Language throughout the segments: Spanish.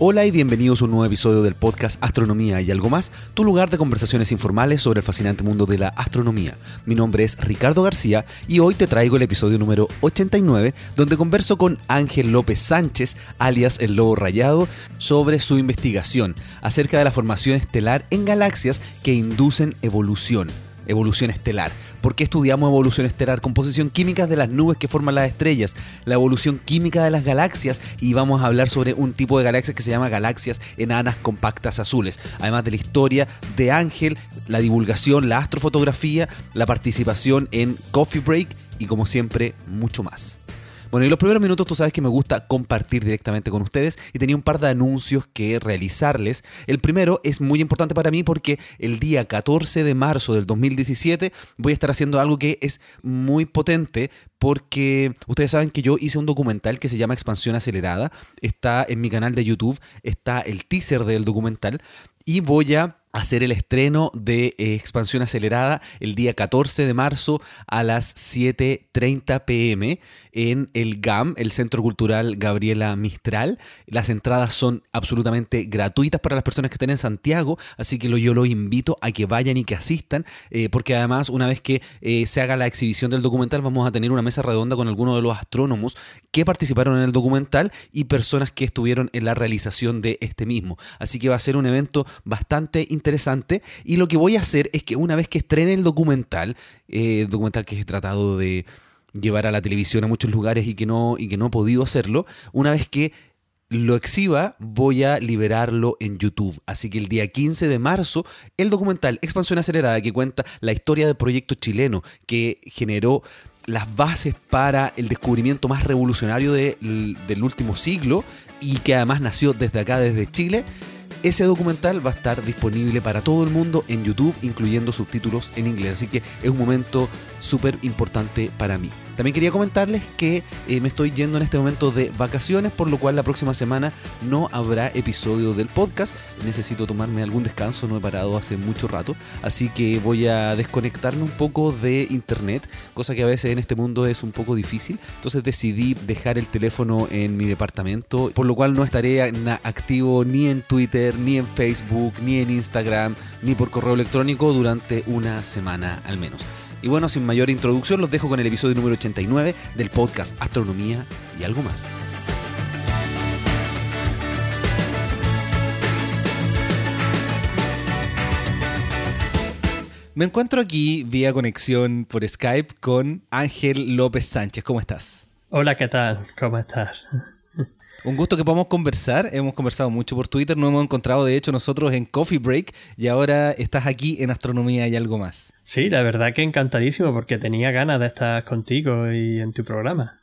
Hola y bienvenidos a un nuevo episodio del podcast Astronomía y algo más, tu lugar de conversaciones informales sobre el fascinante mundo de la astronomía. Mi nombre es Ricardo García y hoy te traigo el episodio número 89 donde converso con Ángel López Sánchez, alias el Lobo Rayado, sobre su investigación acerca de la formación estelar en galaxias que inducen evolución evolución estelar. ¿Por qué estudiamos evolución estelar? Composición química de las nubes que forman las estrellas, la evolución química de las galaxias y vamos a hablar sobre un tipo de galaxias que se llama galaxias enanas compactas azules. Además de la historia de Ángel, la divulgación, la astrofotografía, la participación en Coffee Break y como siempre mucho más. Bueno, y los primeros minutos tú sabes que me gusta compartir directamente con ustedes y tenía un par de anuncios que realizarles. El primero es muy importante para mí porque el día 14 de marzo del 2017 voy a estar haciendo algo que es muy potente porque ustedes saben que yo hice un documental que se llama Expansión Acelerada. Está en mi canal de YouTube, está el teaser del documental y voy a hacer el estreno de eh, Expansión Acelerada el día 14 de marzo a las 7.30 pm en el GAM, el Centro Cultural Gabriela Mistral. Las entradas son absolutamente gratuitas para las personas que estén en Santiago, así que yo los invito a que vayan y que asistan, eh, porque además una vez que eh, se haga la exhibición del documental vamos a tener una mesa redonda con algunos de los astrónomos que participaron en el documental y personas que estuvieron en la realización de este mismo. Así que va a ser un evento bastante interesante y lo que voy a hacer es que una vez que estrene el documental, eh, documental que he tratado de llevar a la televisión a muchos lugares y que no, y que no he podido hacerlo, una vez que lo exhiba, voy a liberarlo en YouTube. Así que el día 15 de marzo, el documental Expansión Acelerada, que cuenta la historia del proyecto chileno que generó las bases para el descubrimiento más revolucionario del último siglo y que además nació desde acá, desde Chile, ese documental va a estar disponible para todo el mundo en YouTube, incluyendo subtítulos en inglés. Así que es un momento súper importante para mí. También quería comentarles que eh, me estoy yendo en este momento de vacaciones, por lo cual la próxima semana no habrá episodio del podcast. Necesito tomarme algún descanso, no he parado hace mucho rato, así que voy a desconectarme un poco de internet, cosa que a veces en este mundo es un poco difícil. Entonces decidí dejar el teléfono en mi departamento, por lo cual no estaré activo ni en Twitter, ni en Facebook, ni en Instagram, ni por correo electrónico durante una semana al menos. Y bueno, sin mayor introducción, los dejo con el episodio número 89 del podcast Astronomía y algo más. Me encuentro aquí vía conexión por Skype con Ángel López Sánchez. ¿Cómo estás? Hola, ¿qué tal? ¿Cómo estás? Un gusto que podamos conversar. Hemos conversado mucho por Twitter, nos hemos encontrado de hecho nosotros en Coffee Break y ahora estás aquí en Astronomía y algo más. Sí, la verdad que encantadísimo porque tenía ganas de estar contigo y en tu programa.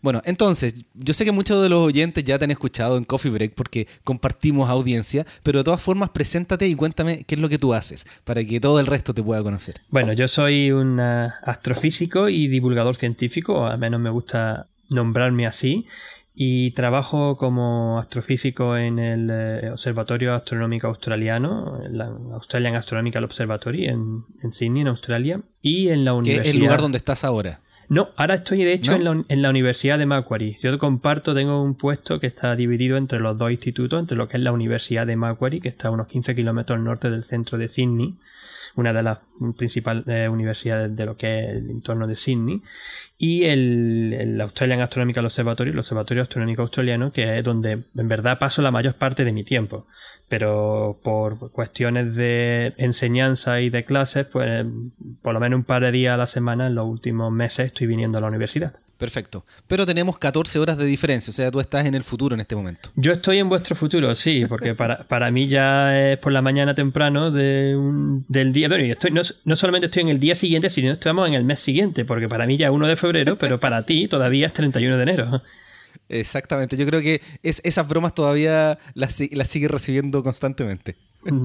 Bueno, entonces, yo sé que muchos de los oyentes ya te han escuchado en Coffee Break porque compartimos audiencia, pero de todas formas, preséntate y cuéntame qué es lo que tú haces para que todo el resto te pueda conocer. Bueno, yo soy un astrofísico y divulgador científico, o al menos me gusta nombrarme así, y trabajo como astrofísico en el eh, Observatorio Astronómico Australiano, la Australian Astronomical Observatory en, Sydney, en Australia, y en la universidad. ¿Qué es el lugar donde estás ahora? No, ahora estoy de hecho en, la, en, la, Universidad de Macquarie. Yo comparto, tengo un puesto que está dividido entre los dos institutos, entre lo que es la Universidad de Macquarie, que está a unos 15 kilómetros al norte del centro de Sydney, una de las principales eh, universidades de lo que es el entorno de Sydney, y el, Australian Astronomical Observatory, el Observatorio Astronómico Australiano, que es donde en verdad paso la mayor parte de mi tiempo. Pero por cuestiones de enseñanza y de clases, pues por lo menos un par de días a la semana en los últimos meses estoy viniendo a la universidad. Perfecto. Pero tenemos 14 horas de diferencia, o sea, tú estás en el futuro en este momento. Yo estoy en vuestro futuro, sí, porque para, para mí ya es por la mañana temprano de del día. Bueno, estoy, no, no, solamente estoy en el día siguiente, sino estamos en el mes siguiente, porque para mí ya es 1 de febrero, pero para ti todavía es 31 de enero. Exactamente, yo creo que es, esas bromas todavía las, las sigue recibiendo constantemente.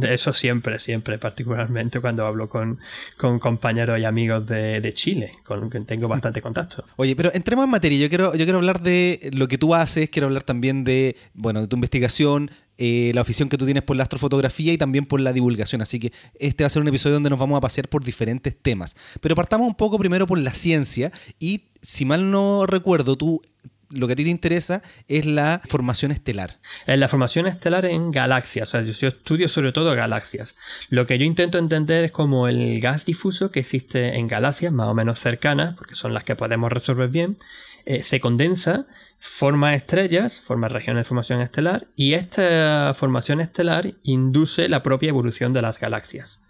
Eso siempre, siempre, particularmente cuando hablo con, compañeros y amigos de, Chile, con quien tengo bastante contacto. Oye, pero entremos en materia. Yo quiero, yo quiero hablar de lo que tú haces, quiero hablar también de, bueno, de tu investigación, eh, la afición que tú tienes por la astrofotografía y también por la divulgación. Así que este va a ser un episodio donde nos vamos a pasear por diferentes temas. Pero partamos un poco primero por la ciencia y, si mal no recuerdo, tú lo que a ti te interesa es la formación estelar. La formación estelar en galaxias. O sea, yo estudio sobre todo galaxias. Lo que yo intento entender es como el gas difuso que existe en galaxias más o menos cercanas, porque son las que podemos resolver bien, eh, se condensa, forma estrellas, forma regiones de formación estelar, y esta formación estelar induce la propia evolución de las galaxias.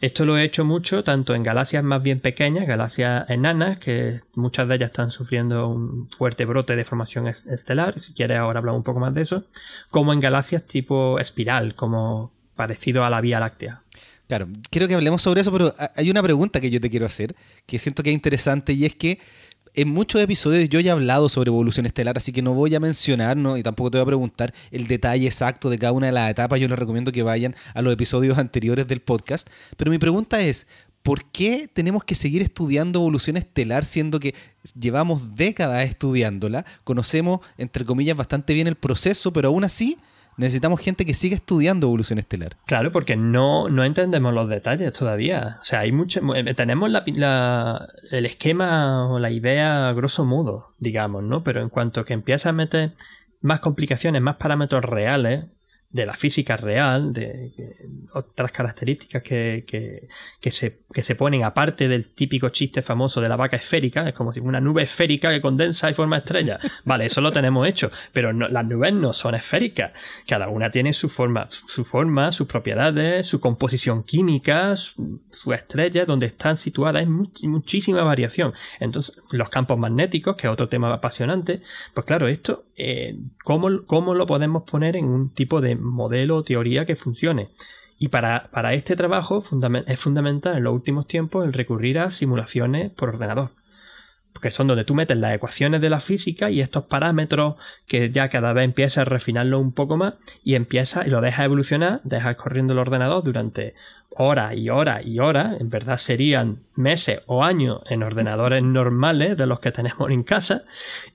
Esto lo he hecho mucho tanto en galaxias más bien pequeñas, galaxias enanas, que muchas de ellas están sufriendo un fuerte brote de formación estelar, si quieres ahora hablamos un poco más de eso, como en galaxias tipo espiral, como parecido a la Vía Láctea. Claro, quiero que hablemos sobre eso, pero hay una pregunta que yo te quiero hacer, que siento que es interesante, y es que en muchos episodios yo ya he hablado sobre evolución estelar, así que no voy a mencionar, ¿no? y tampoco te voy a preguntar el detalle exacto de cada una de las etapas. Yo les recomiendo que vayan a los episodios anteriores del podcast. Pero mi pregunta es, ¿por qué tenemos que seguir estudiando evolución estelar siendo que llevamos décadas estudiándola? Conocemos, entre comillas, bastante bien el proceso, pero aún así necesitamos gente que siga estudiando evolución estelar. Claro, porque no, no entendemos los detalles todavía. O sea, hay mucho, eh, tenemos la, el esquema o la idea grosso modo, digamos, ¿no? Pero en cuanto que empieza a meter más complicaciones, más parámetros reales, de la física real, de, otras características que, que, se, que se ponen aparte del típico chiste famoso de la vaca esférica, es como si una nube esférica que condensa y forma estrella. Vale, eso lo tenemos hecho, pero las nubes no son esféricas. Cada una tiene su forma, su forma, sus propiedades, su composición química, su, estrella, donde están situadas, es muchísima variación. Entonces, los campos magnéticos, que es otro tema apasionante, pues claro, esto, eh, ¿cómo, ¿cómo lo podemos poner en un tipo de modelo o teoría que funcione. Y para, este trabajo es fundamental en los últimos tiempos el recurrir a simulaciones por ordenador. Porque son donde tú metes las ecuaciones de la física y estos parámetros que ya cada vez empiezas a refinarlo un poco más y empiezas y lo dejas evolucionar, dejas corriendo el ordenador durante horas y horas y horas, en verdad serían meses o años en ordenadores normales de los que tenemos en casa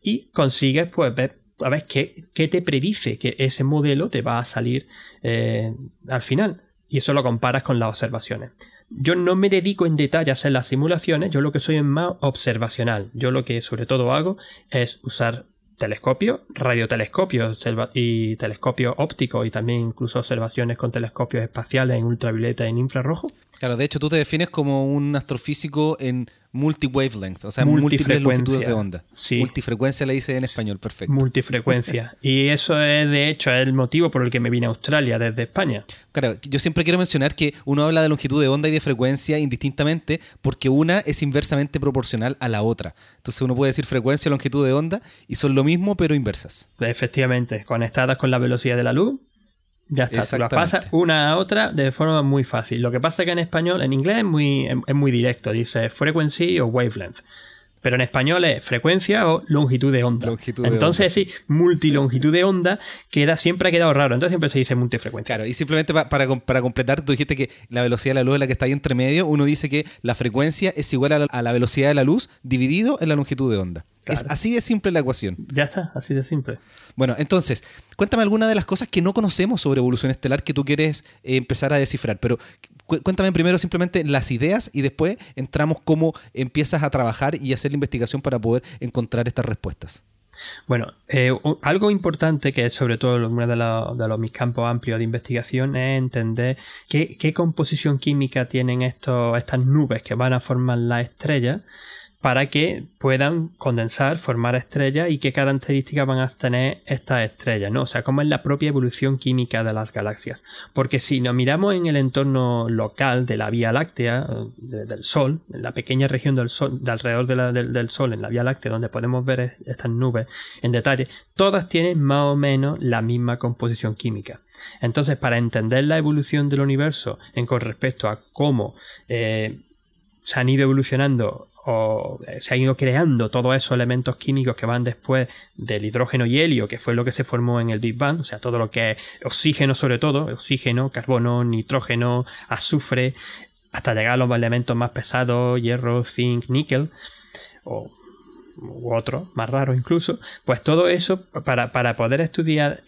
y consigues pues ver a ver qué, te predice que ese modelo te va a salir eh, al final. Y eso lo comparas con las observaciones. Yo no me dedico en detalle a hacer las simulaciones, yo lo que soy es más observacional. Yo lo que sobre todo hago es usar telescopios, radiotelescopios y telescopios ópticos y también incluso observaciones con telescopios espaciales en ultravioleta y en infrarrojo. Claro, de hecho tú te defines como un astrofísico en multi-wavelength, o sea, múltiples longitudes de onda. Sí. Multifrecuencia le dice en español, perfecto. Multifrecuencia. y eso es, de hecho, el motivo por el que me vine a Australia desde España. Claro, yo siempre quiero mencionar que uno habla de longitud de onda y de frecuencia indistintamente porque una es inversamente proporcional a la otra. Entonces uno puede decir frecuencia y longitud de onda y son lo mismo pero inversas. Efectivamente, conectadas con la velocidad de la luz ya está, tú las pasas una a otra de forma muy fácil. Lo que pasa es que en español, en inglés es muy, es muy directo, dice frequency o wavelength. Pero en español es frecuencia o longitud de onda. Entonces, sí, multilongitud de onda queda, siempre ha quedado raro. Entonces siempre se dice multifrecuencia. Claro, y simplemente para, para, completar, tú dijiste que la velocidad de la luz es la que está ahí entre medio. Uno dice que la frecuencia es igual a la, velocidad de la luz dividido en la longitud de onda. Es así de simple la ecuación. Ya está, así de simple. Bueno, entonces, cuéntame alguna de las cosas que no conocemos sobre evolución estelar que tú quieres eh, empezar a descifrar. Pero cuéntame primero simplemente las ideas y después entramos cómo empiezas a trabajar y hacer la investigación para poder encontrar estas respuestas. Bueno, eh, algo importante que es sobre todo uno de, los, mis campos amplios de investigación es entender qué, qué composición química tienen estos, estas nubes que van a formar la estrella para que puedan condensar, formar estrellas y qué características van a tener estas estrellas, ¿no? O sea, cómo es la propia evolución química de las galaxias. Porque si nos miramos en el entorno local de la Vía Láctea, del Sol, en la pequeña región del Sol, de alrededor del Sol, en la Vía Láctea, donde podemos ver estas nubes en detalle, todas tienen más o menos la misma composición química. Entonces, para entender la evolución del universo en con respecto a cómo eh, se han ido evolucionando o eh, se han ido creando todos esos elementos químicos que van después del hidrógeno y helio, que fue lo que se formó en el Big Bang, o sea, todo lo que es oxígeno sobre todo, oxígeno, carbono, nitrógeno, azufre, hasta llegar a los elementos más pesados, hierro, zinc, níquel, o u otros, más raros incluso, pues todo eso, para, para poder estudiar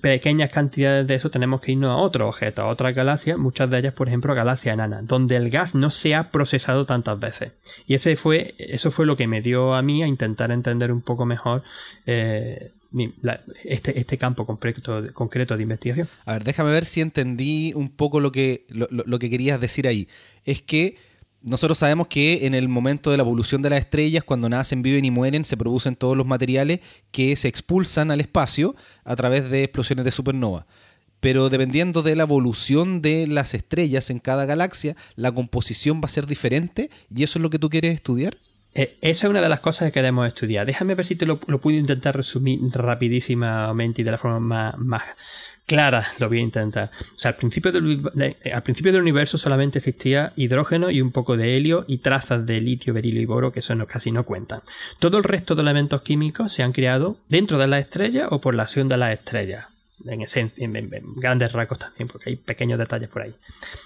pequeñas cantidades de eso tenemos que irnos a otros objetos, a otras galaxias, muchas de ellas, por ejemplo, galaxias enanas, donde el gas no se ha procesado tantas veces. Y ese fue, eso fue lo que me dio a mí a intentar entender un poco mejor eh, este, este, campo concreto, concreto de investigación. A ver, déjame ver si entendí un poco lo que, lo que querías decir ahí. Es que nosotros sabemos que en el momento de la evolución de las estrellas, cuando nacen, viven y mueren, se producen todos los materiales que se expulsan al espacio a través de explosiones de supernova. Pero dependiendo de la evolución de las estrellas en cada galaxia, la composición va a ser diferente y eso es lo que tú quieres estudiar. Eh, esa es una de las cosas que queremos estudiar. Déjame ver si te lo, puedo intentar resumir rapidísimamente y de la forma más clara, lo voy a intentar. O sea, al principio, del, eh, al principio del universo solamente existía hidrógeno y un poco de helio y trazas de litio, berilio y boro, que eso no, casi no cuentan. Todo el resto de elementos químicos se han creado dentro de la estrella o por la acción de las estrellas. En esencia, en, grandes rasgos también, porque hay pequeños detalles por ahí.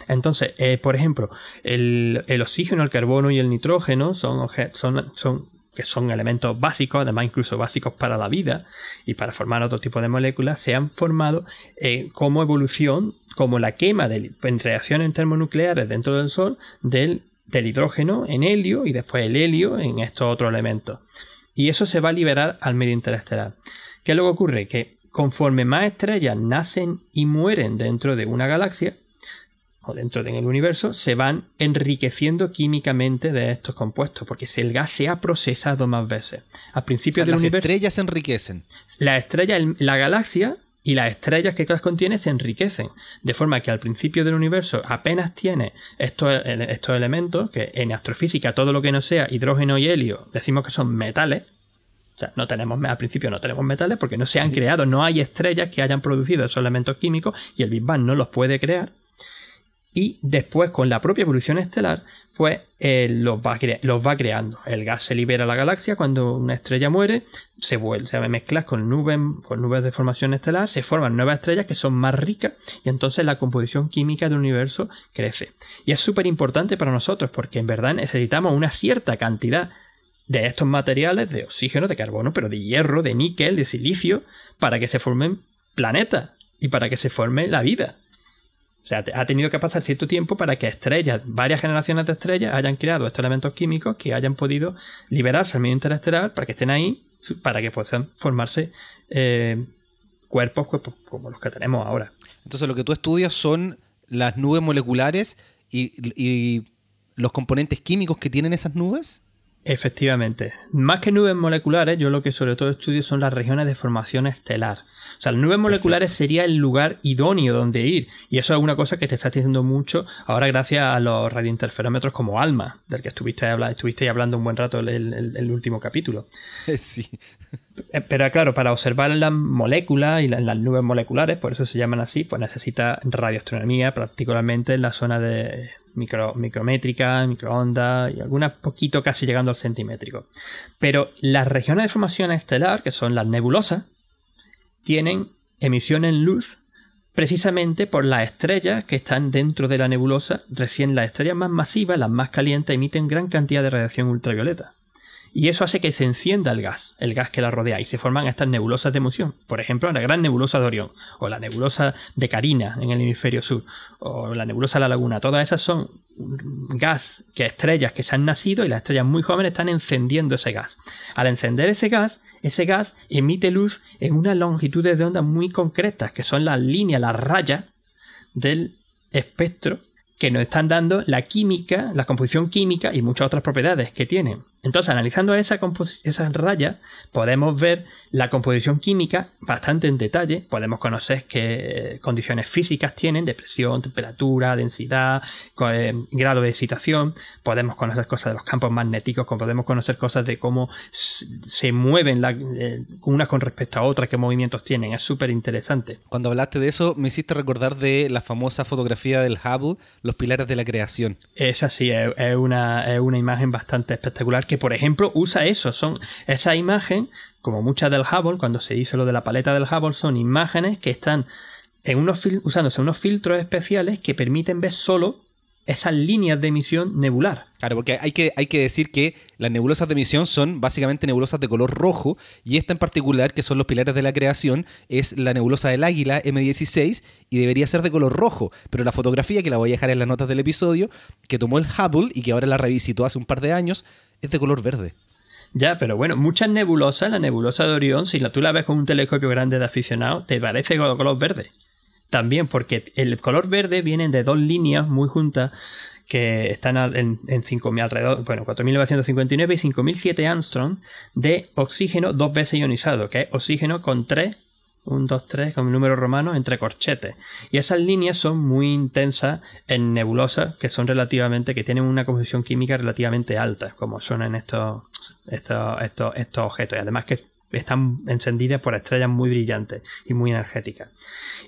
Entonces, eh, por ejemplo, el, el, oxígeno, el carbono y el nitrógeno son, son, son que son elementos básicos, además incluso básicos para la vida y para formar otro tipo de moléculas, se han formado como evolución, como la quema de, en reacciones termonucleares dentro del Sol del, del hidrógeno en helio y después el helio en estos otros elementos. Y eso se va a liberar al medio interestelar. ¿Qué luego ocurre? Que conforme más estrellas nacen y mueren dentro de una galaxia, o dentro del universo se van enriqueciendo químicamente de estos compuestos, porque si el gas se ha procesado más veces. Al principio del las universo. Las estrellas se enriquecen. La estrella, la galaxia y las estrellas que las contiene se enriquecen. De forma que al principio del universo apenas tiene estos, estos elementos, que en astrofísica todo lo que no sea hidrógeno y helio decimos que son metales. O sea, no tenemos, al principio no tenemos metales porque no se han creado, no hay estrellas que hayan producido esos elementos químicos y el Big Bang no los puede crear y después con la propia evolución estelar, pues eh, los, va los, va creando. El gas se libera a la galaxia cuando una estrella muere, se vuelve, se mezcla con nubes, con nubes de formación estelar, se forman nuevas estrellas que son más ricas y entonces la composición química del universo crece. Y es súper importante para nosotros porque en verdad necesitamos una cierta cantidad de estos materiales, de oxígeno, de carbono, pero de hierro, de níquel, de silicio, para que se formen planetas y para que se forme la vida. O sea, ha tenido que pasar cierto tiempo para que estrellas, varias generaciones de estrellas, hayan creado estos elementos químicos que hayan podido liberarse al medio interestelar para que estén ahí, para que puedan formarse eh, cuerpos, como los que tenemos ahora. Entonces, lo que tú estudias son las nubes moleculares y los componentes químicos que tienen esas nubes. Efectivamente. Más que nubes moleculares, yo lo que sobre todo estudio son las regiones de formación estelar. O sea, las nubes moleculares sería el lugar idóneo donde ir. Y eso es una cosa que te está diciendo mucho ahora gracias a los radiointerferómetros como ALMA, del que estuviste, estuviste hablando un buen rato el, el, último capítulo. Sí. Eh, pero claro, para observar las moléculas y las, nubes moleculares, por eso se llaman así, pues necesita radioastronomía, particularmente en la zona de micro, micrométrica, microondas y algunas poquito casi llegando al centimétrico. Pero las regiones de formación estelar, que son las nebulosas, tienen emisión en luz precisamente por las estrellas que están dentro de la nebulosa. Recién las estrellas más masivas, las más calientes, emiten gran cantidad de radiación ultravioleta y eso hace que se encienda el gas, el gas que la rodea, y se forman estas nebulosas de emisión. Por ejemplo, la gran nebulosa de Orión, o la nebulosa de Carina en el hemisferio sur, o la nebulosa de la Laguna. Todas esas son gas que estrellas que se han nacido y las estrellas muy jóvenes están encendiendo ese gas. Al encender ese gas, ese gas emite luz en unas longitudes de onda muy concretas, que son las líneas, las rayas del espectro que nos están dando la química, la composición química y muchas otras propiedades que tienen. Entonces, analizando esa esas rayas, podemos ver la composición química bastante en detalle. Podemos conocer qué condiciones físicas tienen, de presión, temperatura, densidad, eh, grado de excitación. Podemos conocer cosas de los campos magnéticos, podemos conocer cosas de cómo se mueven eh, unas con respecto a otras, qué movimientos tienen. Es súper interesante. Cuando hablaste de eso, me hiciste recordar de la famosa fotografía del Hubble, los pilares de la creación. Esa sí, es, una, es una imagen bastante espectacular que, por ejemplo, usa eso. Son esa imagen, como muchas del Hubble, cuando se dice lo de la paleta del Hubble, son imágenes que están en unos usándose unos filtros especiales que permiten ver solo esas líneas de emisión nebular. Claro, porque hay que, hay que decir que las nebulosas de emisión son básicamente nebulosas de color rojo y esta en particular, que son los pilares de la creación, es la nebulosa del águila M16 y debería ser de color rojo. Pero la fotografía, que la voy a dejar en las notas del episodio, que tomó el Hubble y que ahora la revisitó hace un par de años, es de color verde. Ya, pero bueno, muchas nebulosas, la nebulosa de Orión, si la, tú la ves con un telescopio grande de aficionado, te parece color verde. También porque el color verde viene de dos líneas muy juntas que están en, en 5.000 alrededor, bueno, 4.959 y 5.007 Armstrong de oxígeno dos veces ionizado, que es oxígeno con tres 1, 2, 3, con un número romano entre corchetes. Y esas líneas son muy intensas en nebulosas que son relativamente, que tienen una composición química relativamente alta, como son en estos, estos, estos, estos objetos. Y además que están encendidas por estrellas muy brillantes y muy energéticas.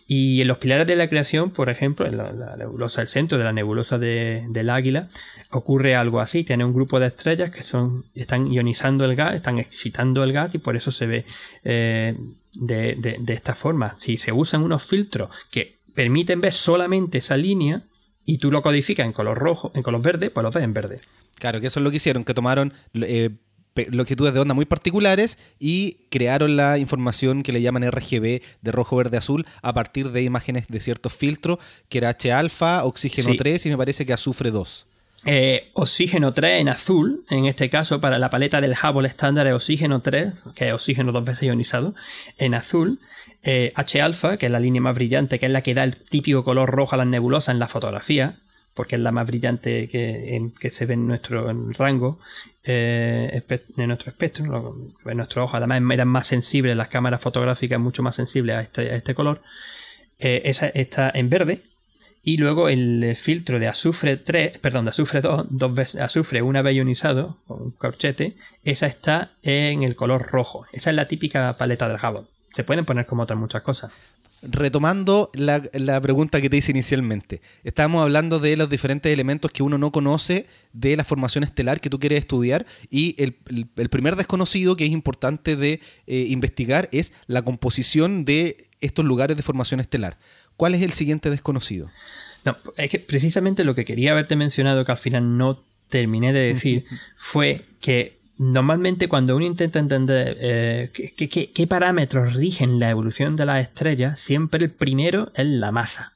Y en los pilares de la creación, por ejemplo, en la, nebulosa del centro de la nebulosa del águila, ocurre algo así. Tiene un grupo de estrellas que son, están ionizando el gas, están excitando el gas y por eso se ve eh, de, de esta forma. Si se usan unos filtros que permiten ver solamente esa línea y tú lo codificas en color rojo, en color verde, pues lo ves en verde. Claro, que eso es lo que hicieron, que tomaron eh, longitudes de onda muy particulares y crearon la información que le llaman RGB de rojo, verde, azul a partir de imágenes de ciertos filtros, que era H-alfa, oxígeno 3 y me parece que azufre 2. Eh, oxígeno 3 en azul, en este caso para la paleta del Hubble estándar es oxígeno 3, que es oxígeno dos veces ionizado, en azul. Eh, H-alfa, que es la línea más brillante, que es la que da el típico color rojo a las nebulosas en la fotografía, porque es la más brillante que, que se ve en nuestro rango, eh, en nuestro espectro, en nuestro ojo. Además, eran más sensibles, las cámaras fotográficas mucho más sensibles a este, este color. Eh, esa está en verde. Y luego el filtro de azufre 3, perdón, de azufre 2, dos veces, azufre una vez ionizado, con un corchete, esa está en el color rojo. Esa es la típica paleta del Hubble. Se pueden poner como otras muchas cosas retomando la, pregunta que te hice inicialmente, estábamos hablando de los diferentes elementos que uno no conoce de la formación estelar que tú quieres estudiar y el, primer desconocido que es importante de eh, investigar es la composición de estos lugares de formación estelar. ¿Cuál es el siguiente desconocido? No, es que precisamente lo que quería haberte mencionado que al final no terminé de decir fue que Normalmente cuando uno intenta entender eh, qué, parámetros rigen la evolución de las estrellas, siempre el primero es la masa.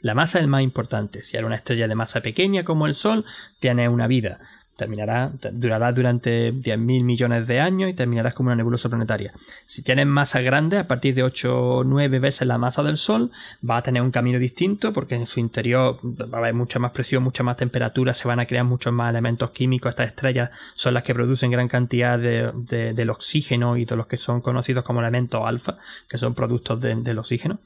La masa es el más importante. Si era una estrella de masa pequeña como el Sol, tiene una vida terminará, durará durante 10.000 millones de años y terminarás como una nebulosa planetaria. Si tienes masa grande, a partir de 8 o 9 veces la masa del Sol, va a tener un camino distinto porque en su interior va a haber mucha más presión, mucha más temperatura, se van a crear muchos más elementos químicos. Estas estrellas son las que producen gran cantidad de, del oxígeno y de los que son conocidos como elementos alfa, que son productos del oxígeno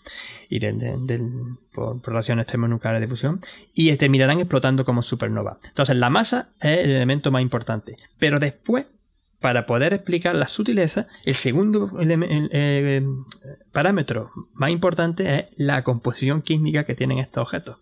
y del por, relaciones termonucleares de fusión y terminarán explotando como supernova. Entonces la masa es el elemento más importante. Pero después, para poder explicar la sutileza, el segundo eh, parámetro más importante es la composición química que tienen estos objetos.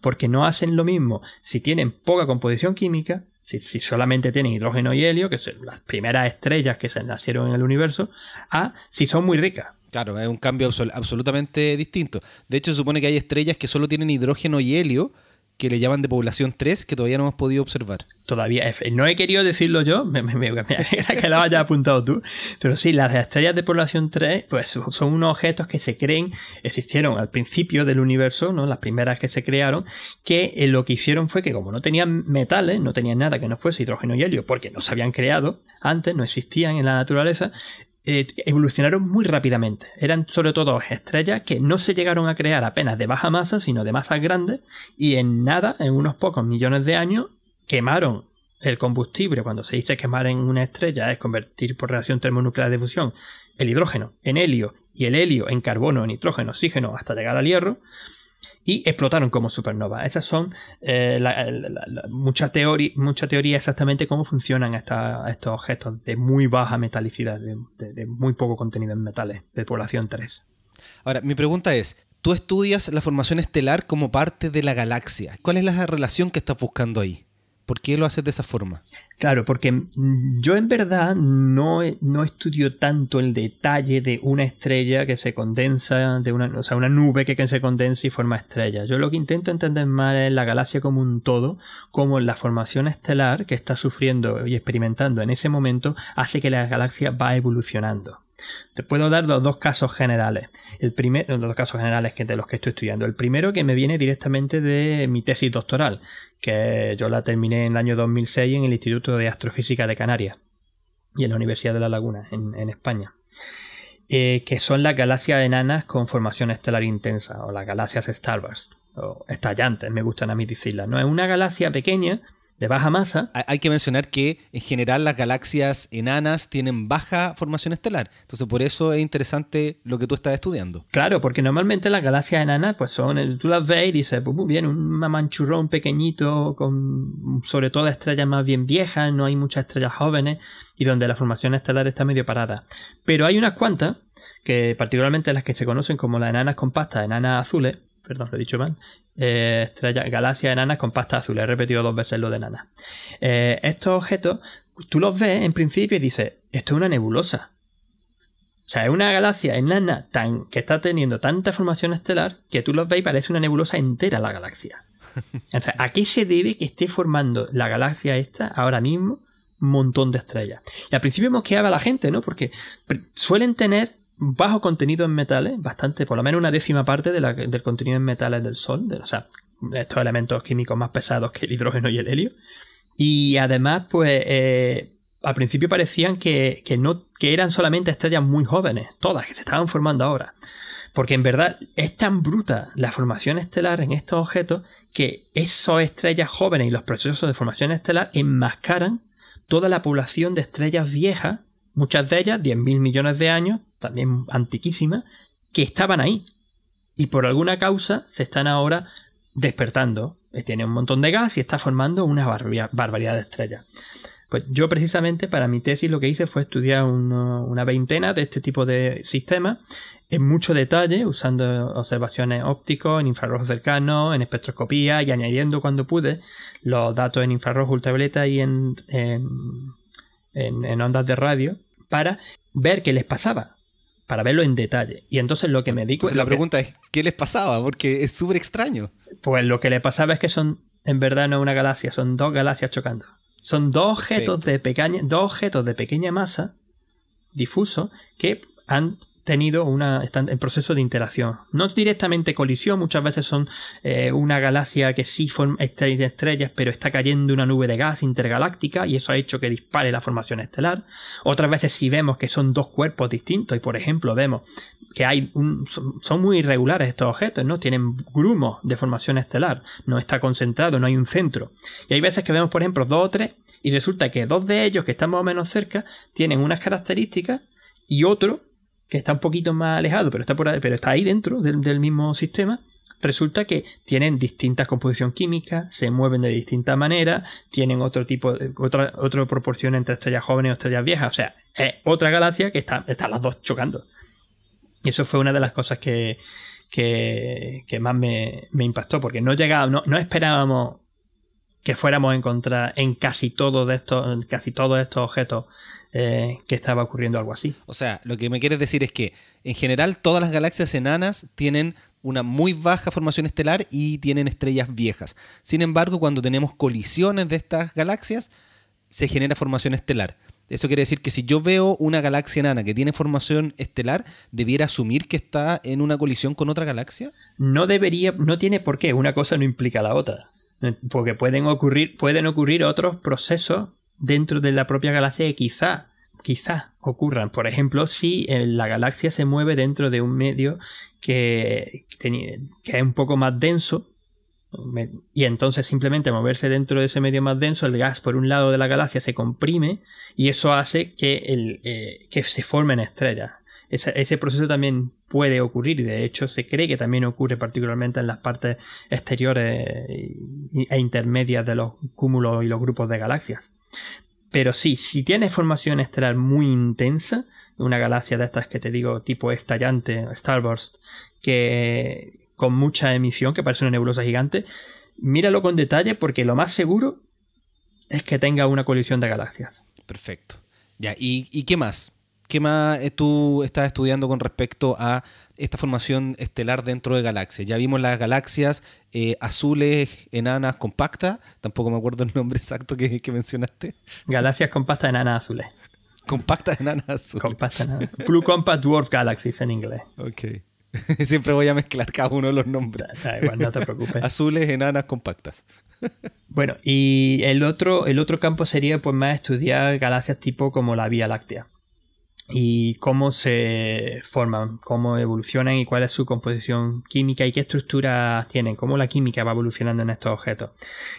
Porque no hacen lo mismo si tienen poca composición química, si, solamente tienen hidrógeno y helio, que son las primeras estrellas que se nacieron en el universo, a si son muy ricas. Claro, es un cambio absolutamente distinto. De hecho, se supone que hay estrellas que solo tienen hidrógeno y helio, que le llaman de población 3, que todavía no hemos podido observar. Todavía, no he querido decirlo yo, me, me, que lo hayas apuntado tú, pero sí, las estrellas de población 3, pues son unos objetos que se creen, existieron al principio del universo, ¿no? Las primeras que se crearon, que eh, lo que hicieron fue que como no tenían metales, no tenían nada que no fuese hidrógeno y helio, porque no se habían creado antes, no existían en la naturaleza, eh, evolucionaron muy rápidamente. Eran sobre todo estrellas que no se llegaron a crear apenas de baja masa, sino de masas grandes, y en nada, en unos pocos millones de años, quemaron el combustible. Cuando se dice quemar en una estrella es convertir por reacción termonuclear de fusión el hidrógeno en helio y el helio en carbono, nitrógeno, oxígeno hasta llegar al hierro y explotaron como supernova. Esas son eh, mucha, teoría, mucha teoría exactamente cómo funcionan estos objetos de muy baja metalicidad, de, muy poco contenido en metales, de población 3. Ahora, mi pregunta es, tú estudias la formación estelar como parte de la galaxia. ¿Cuál es la relación que estás buscando ahí? ¿Por qué lo haces de esa forma? Claro, porque yo en verdad no, no estudio tanto el detalle de una estrella que se condensa, de una, o sea, una nube que, que se condensa y forma estrella. Yo lo que intento entender más es la galaxia como un todo, como la formación estelar que está sufriendo y experimentando en ese momento hace que la galaxia va evolucionando. Te puedo dar los dos casos generales. El primer, los dos casos generales que de los que estoy estudiando. El primero que me viene directamente de mi tesis doctoral, que yo la terminé en el año 2006 en el Instituto de Astrofísica de Canarias y en la Universidad de La Laguna, en, España. Eh, que son las galaxias enanas con formación estelar intensa, o las galaxias starburst, o estallantes, me gustan a mí decirlas. No es una galaxia pequeña de baja masa. Hay que mencionar que en general las galaxias enanas tienen baja formación estelar. Entonces por eso es interesante lo que tú estás estudiando. Claro, porque normalmente las galaxias enanas pues son, tú las ves y dices, pues muy bien, un manchurrón pequeñito con sobre todo estrellas más bien viejas, no hay muchas estrellas jóvenes y donde la formación estelar está medio parada. Pero hay unas cuantas, que particularmente las que se conocen como las enanas compactas, enanas azules, perdón, lo he dicho mal, eh, estrellas, galaxias enanas con pasta azul. He repetido dos veces lo de enana. Eh, estos objetos, tú los ves en principio y dices, esto es una nebulosa. O sea, es una galaxia enana tan, que está teniendo tanta formación estelar que tú los ves y parece una nebulosa entera la galaxia. O sea, ¿a qué se debe que esté formando la galaxia esta ahora mismo un montón de estrellas? Y al principio mosqueaba a la gente, ¿no? Porque suelen tener bajo contenido en metales, bastante, por lo menos una décima parte del contenido en metales del Sol, de, o sea, estos elementos químicos más pesados que el hidrógeno y el helio. Y además, pues, eh, al principio parecían que, no, que eran solamente estrellas muy jóvenes, todas, que se estaban formando ahora. Porque en verdad es tan bruta la formación estelar en estos objetos que esas estrellas jóvenes y los procesos de formación estelar enmascaran toda la población de estrellas viejas, muchas de ellas 10.000 millones de años, también antiquísimas, que estaban ahí. Y por alguna causa se están ahora despertando. Eh, tiene un montón de gas y está formando una barbaridad de estrellas. Pues yo precisamente para mi tesis lo que hice fue estudiar una veintena de este tipo de sistemas en mucho detalle, usando observaciones ópticos en infrarrojo cercano, en espectroscopía y añadiendo cuando pude los datos en infrarrojo ultravioleta y en, en ondas de radio para ver qué les pasaba para verlo en detalle. Y entonces lo que me di cuenta... la pregunta es, ¿qué les pasaba? Porque es súper extraño. Pues lo que le pasaba es que son, en verdad no una galaxia, son dos galaxias chocando. Son dos objetos, de pequeña, dos objetos de pequeña masa, difuso, que han tenido una. están en proceso de interacción. No directamente colisión, muchas veces son eh, una galaxia que sí forma estrellas, pero está cayendo una nube de gas intergaláctica y eso ha hecho que dispare la formación estelar. Otras veces sí vemos que son dos cuerpos distintos y, por ejemplo, vemos que hay un, son, muy irregulares estos objetos, ¿no? Tienen grumos de formación estelar, no está concentrado, no hay un centro. Y hay veces que vemos, por ejemplo, dos o tres, y resulta que dos de ellos, que están más o menos cerca, tienen unas características y otro que está un poquito más alejado, pero está, por ahí, pero está ahí dentro del, mismo sistema, resulta que tienen distintas composición química, se mueven de distinta manera, tienen otro tipo, otra, otra proporción entre estrellas jóvenes o estrellas viejas. O sea, es otra galaxia que está, están las dos chocando. Y eso fue una de las cosas que, que, más me, impactó, porque no llegábamos, no, esperábamos que fuéramos a encontrar en casi todos estos, casi todos estos objetos eh, que estaba ocurriendo algo así. O sea, lo que me quieres decir es que en general todas las galaxias enanas tienen una muy baja formación estelar y tienen estrellas viejas. Sin embargo, cuando tenemos colisiones de estas galaxias, se genera formación estelar. Eso quiere decir que si yo veo una galaxia enana que tiene formación estelar, ¿debiera asumir que está en una colisión con otra galaxia? No debería, no tiene por qué, una cosa no implica la otra. Porque pueden ocurrir, pueden ocurrir otros procesos dentro de la propia galaxia quizá, quizá ocurran. Por ejemplo, si la galaxia se mueve dentro de un medio que, que es un poco más denso, y entonces simplemente moverse dentro de ese medio más denso, el gas por un lado de la galaxia se comprime y eso hace que, el, eh, que se formen estrellas. Ese, proceso también puede ocurrir y de hecho se cree que también ocurre particularmente en las partes exteriores e intermedias de los cúmulos y los grupos de galaxias. Pero sí, si tiene formación estelar muy intensa, una galaxia de estas que te digo tipo estallante, starburst, que con mucha emisión, que parece una nebulosa gigante, míralo con detalle porque lo más seguro es que tenga una colisión de galaxias. Perfecto. Ya, ¿y, qué más? ¿Qué más eh, tú estás estudiando con respecto a esta formación estelar dentro de galaxias? Ya vimos las galaxias eh, azules, enanas, compactas. Tampoco me acuerdo el nombre exacto que, mencionaste. Galaxias compactas, enanas azules. Compactas, enanas azules. Compactas, enanas. Blue Compact Dwarf Galaxies en inglés. Ok. Siempre voy a mezclar cada uno de los nombres. no te preocupes. Azules, enanas, compactas. bueno, y el otro, el otro campo sería pues más estudiar galaxias tipo como la Vía Láctea. Y cómo se forman, cómo evolucionan y cuál es su composición química y qué estructuras tienen, cómo la química va evolucionando en estos objetos.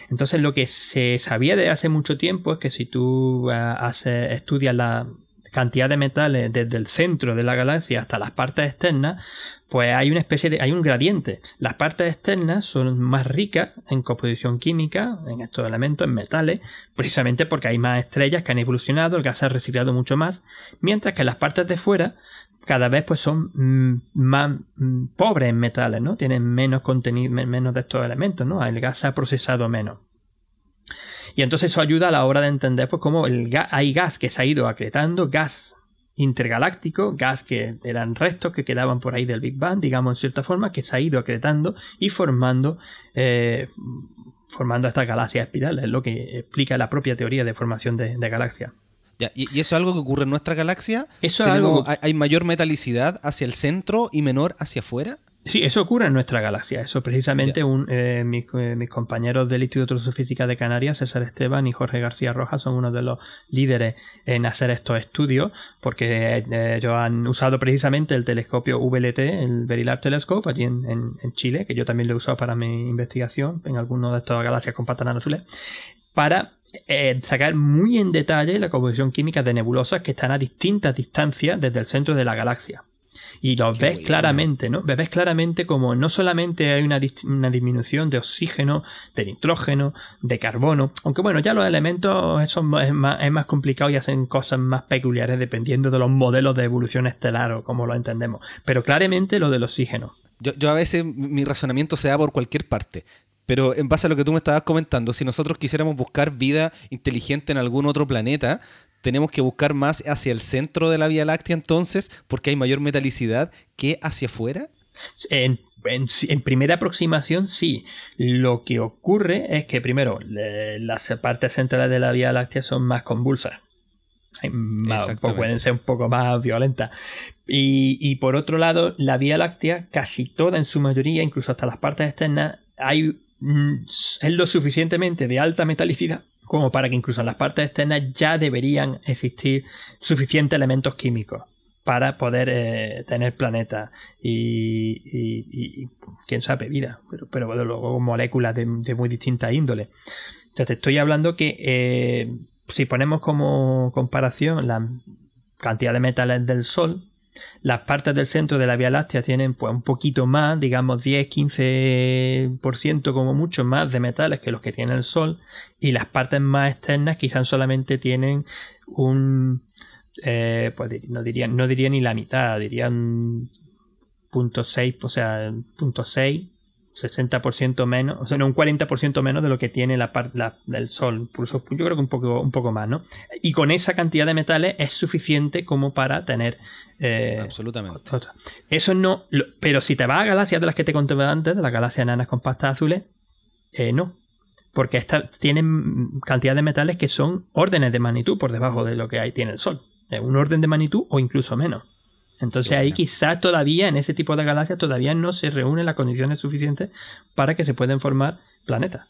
Entonces, lo que se sabía de hace mucho tiempo es que si tú eh, estudias la, cantidad de metales desde el centro de la galaxia hasta las partes externas, pues hay una especie de, hay un gradiente. Las partes externas son más ricas en composición química, en estos elementos, en metales, precisamente porque hay más estrellas que han evolucionado, el gas se ha reciclado mucho más, mientras que las partes de fuera cada vez pues son mm, más mm, pobres en metales, ¿no? Tienen menos contenido, menos de estos elementos, ¿no? El gas ha procesado menos. Y entonces eso ayuda a la hora de entender pues, cómo el hay gas que se ha ido acretando, gas intergaláctico, gas que eran restos que quedaban por ahí del Big Bang, digamos en cierta forma, que se ha ido acretando y formando, eh, formando estas galaxias espirales, es lo que explica la propia teoría de formación de, galaxias. ¿y, ¿y, eso es algo que ocurre en nuestra galaxia? Eso es algo... ¿Hay mayor metalicidad hacia el centro y menor hacia afuera? Sí, eso ocurre en nuestra galaxia. Eso precisamente un, eh, mis, compañeros del Instituto de Astrofísica de Canarias, César Esteban y Jorge García Rojas, son uno de los líderes en hacer estos estudios, porque eh, ellos han usado precisamente el telescopio VLT, el Very Large Telescope, allí en, Chile, que yo también lo he usado para mi investigación en alguna de estas galaxias con patas azules, para eh, sacar muy en detalle la composición química de nebulosas que están a distintas distancias desde el centro de la galaxia. Y lo ves claramente, ¿no? Ves claramente como no solamente hay una, disminución de oxígeno, de nitrógeno, de carbono, aunque bueno, ya los elementos eso es más, es más complicado y hacen cosas más peculiares dependiendo de los modelos de evolución estelar o como lo entendemos. Pero claramente lo del oxígeno. Yo, yo a veces mi razonamiento se da por cualquier parte. Pero en base a lo que tú me estabas comentando, si nosotros quisiéramos buscar vida inteligente en algún otro planeta, tenemos que buscar más hacia el centro de la Vía Láctea entonces, porque hay mayor metalicidad que hacia afuera. En, primera aproximación sí. Lo que ocurre es que primero las partes centrales de la Vía Láctea son más convulsas. pueden ser un poco más violentas. Y, y, por otro lado, la Vía Láctea, casi toda en su mayoría, incluso hasta las partes externas, hay, mm, es lo suficientemente de alta metalicidad como para que incluso en las partes externas ya deberían existir suficientes elementos químicos para poder eh, tener planetas y, quién sabe, vida, pero, pero luego moléculas de, muy distinta índole. Entonces te estoy hablando que eh, si ponemos como comparación la cantidad de metales del Sol, las partes del centro de la Vía Láctea tienen pues un poquito más, digamos 10-15% como mucho más de metales que los que tiene el Sol y las partes más externas quizás solamente tienen un... Eh, pues no diría, no diría ni la mitad, dirían punto .6, o sea, punto .6 60% menos, o sea, no, un 40% menos de lo que tiene la parte del Sol. Por eso yo creo que un poco, un poco más, ¿no? Y con esa cantidad de metales es suficiente como para tener. Eh, Absolutamente. Eso no. pero si te vas a galaxias de las que te conté antes, de las galaxias enanas compactas azules, eh, no. Porque estas tienen cantidad de metales que son órdenes de magnitud por debajo de lo que hay, tiene el Sol. un orden de magnitud o incluso menos. Entonces ahí quizás todavía en ese tipo de galaxias todavía no se reúnen las condiciones suficientes para que se puedan formar planetas.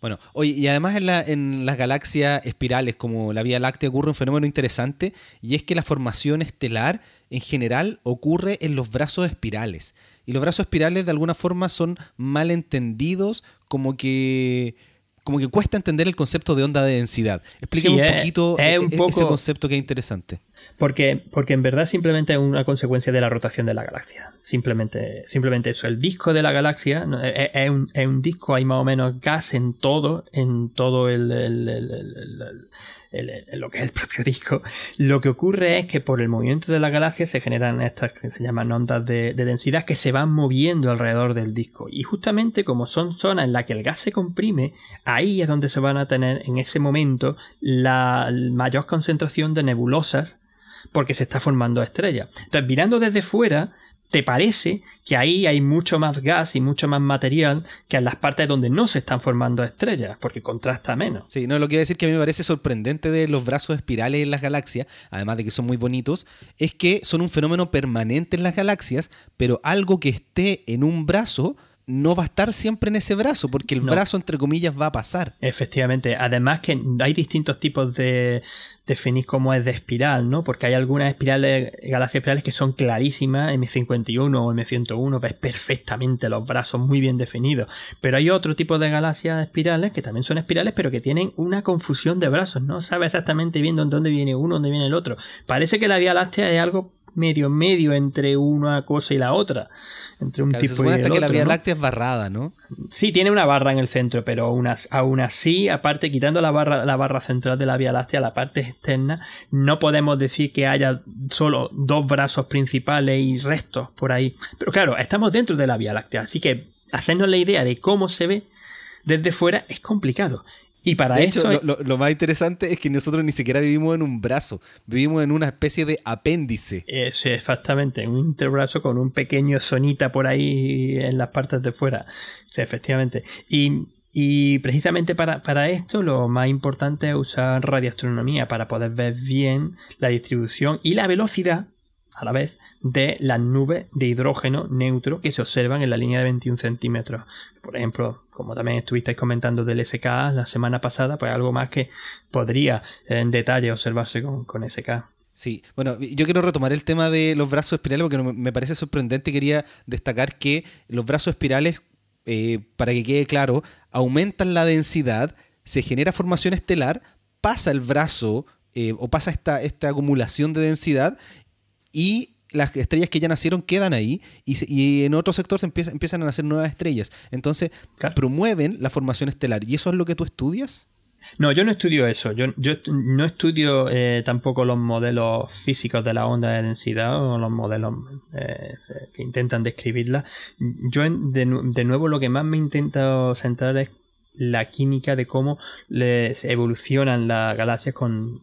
Bueno, oye, y además en, en, las galaxias espirales como la Vía Láctea ocurre un fenómeno interesante y es que la formación estelar en general ocurre en los brazos espirales. Y los brazos espirales de alguna forma son mal entendidos como que como que cuesta entender el concepto de onda de densidad. Explíqueme un poquito e, e, ese concepto que es interesante. Porque, porque en verdad simplemente es una consecuencia de la rotación de la galaxia. Simplemente, simplemente eso. El disco de la galaxia es, un, es un, disco, hay más o menos gas en todo, en todo el, lo que es el propio disco. Lo que ocurre es que por el movimiento de la galaxia se generan estas que se llaman ondas de, de densidad que se van moviendo alrededor del disco. Y justamente como son zonas en las que el gas se comprime, ahí es donde se van a tener en ese momento la mayor concentración de nebulosas porque se está formando estrella. Entonces, mirando desde fuera, te parece que ahí hay mucho más gas y mucho más material que en las partes donde no se están formando estrellas, porque contrasta menos. Sí, no, lo que iba decir que a mí me parece sorprendente de los brazos espirales en las galaxias, además de que son muy bonitos, es que son un fenómeno permanente en las galaxias, pero algo que esté en un brazo no va a estar siempre en ese brazo, porque el brazo, entre comillas, va a pasar. Efectivamente. Además que hay distintos tipos de definir cómo es de espiral, ¿no? Porque hay algunas espirales, galaxias espirales que son clarísimas, M51 o M101, ves perfectamente los brazos muy bien definidos. Pero hay otro tipo de galaxias espirales que también son espirales, pero que tienen una confusión de brazos, ¿no? Sabe exactamente bien dónde viene uno, dónde viene el otro. Parece que la Vía Láctea es algo medio medio entre una cosa y la otra. Entre un tipo y hasta que la Vía Láctea es barrada, ¿no? Sí, tiene una barra en el centro, pero aún así, aparte, quitando la barra, la barra central de la Vía Láctea, la parte externa, no podemos decir que haya solo dos brazos principales y restos por ahí. Pero claro, estamos dentro de la Vía Láctea, así que hacernos la idea de cómo se ve desde fuera es complicado. Y para de hecho, lo, más interesante es que nosotros ni siquiera vivimos en un brazo, vivimos en una especie de apéndice. Sí, exactamente, un interbrazo con un pequeño sonita por ahí en las partes de fuera. Sí, efectivamente. Y, precisamente para, para, esto lo más importante es usar radioastronomía para poder ver bien la distribución y la velocidad a la vez de las nubes de hidrógeno neutro que se observan en la línea de 21 centímetros. Por ejemplo, como también estuvisteis comentando del SK la semana pasada, pues algo más que podría en detalle observarse con, SK. Sí, bueno, yo quiero retomar el tema de los brazos espirales porque me parece sorprendente. Quería destacar que los brazos espirales, eh, para que quede claro, aumentan la densidad, se genera formación estelar, pasa el brazo eh, o pasa esta, esta acumulación de densidad y las estrellas que ya nacieron quedan ahí y, en otro sector se empiezan a nacer nuevas estrellas. Entonces, promueven la formación estelar. ¿Y eso es lo que tú estudias? No, yo no estudio eso. Yo, no estudio eh, tampoco los modelos físicos de la onda de densidad o los modelos eh, que intentan describirla. Yo, de, nuevo, lo que más me intento centrar es la química de cómo les evolucionan las galaxias con,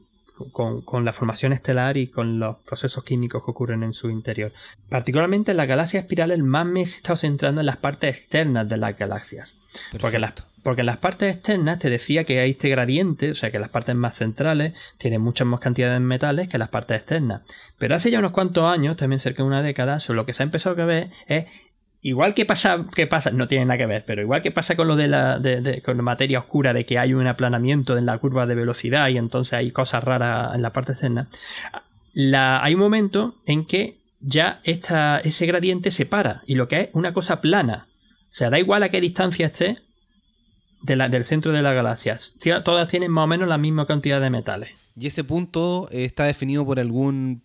con, la formación estelar y con los procesos químicos que ocurren en su interior. Particularmente en las galaxias espirales, más me he estado centrando en las partes externas de las galaxias. Porque las, porque en las partes externas te decía que hay este gradiente, o sea que las partes más centrales tienen muchas más cantidades de metales que las partes externas. Pero hace ya unos cuantos años, también cerca de una década, sobre lo que se ha empezado a ver es Igual que pasa, que pasa, no tiene nada que ver, pero igual que pasa con lo de la, de, con la materia oscura, de que hay un aplanamiento en la curva de velocidad y entonces hay cosas raras en la parte externa, la, hay un momento en que ya esta, ese gradiente se para y lo que es una cosa plana. O sea, da igual a qué distancia esté del centro de la galaxia. Todas tienen más o menos la misma cantidad de metales. ¿Y ese punto está definido por algún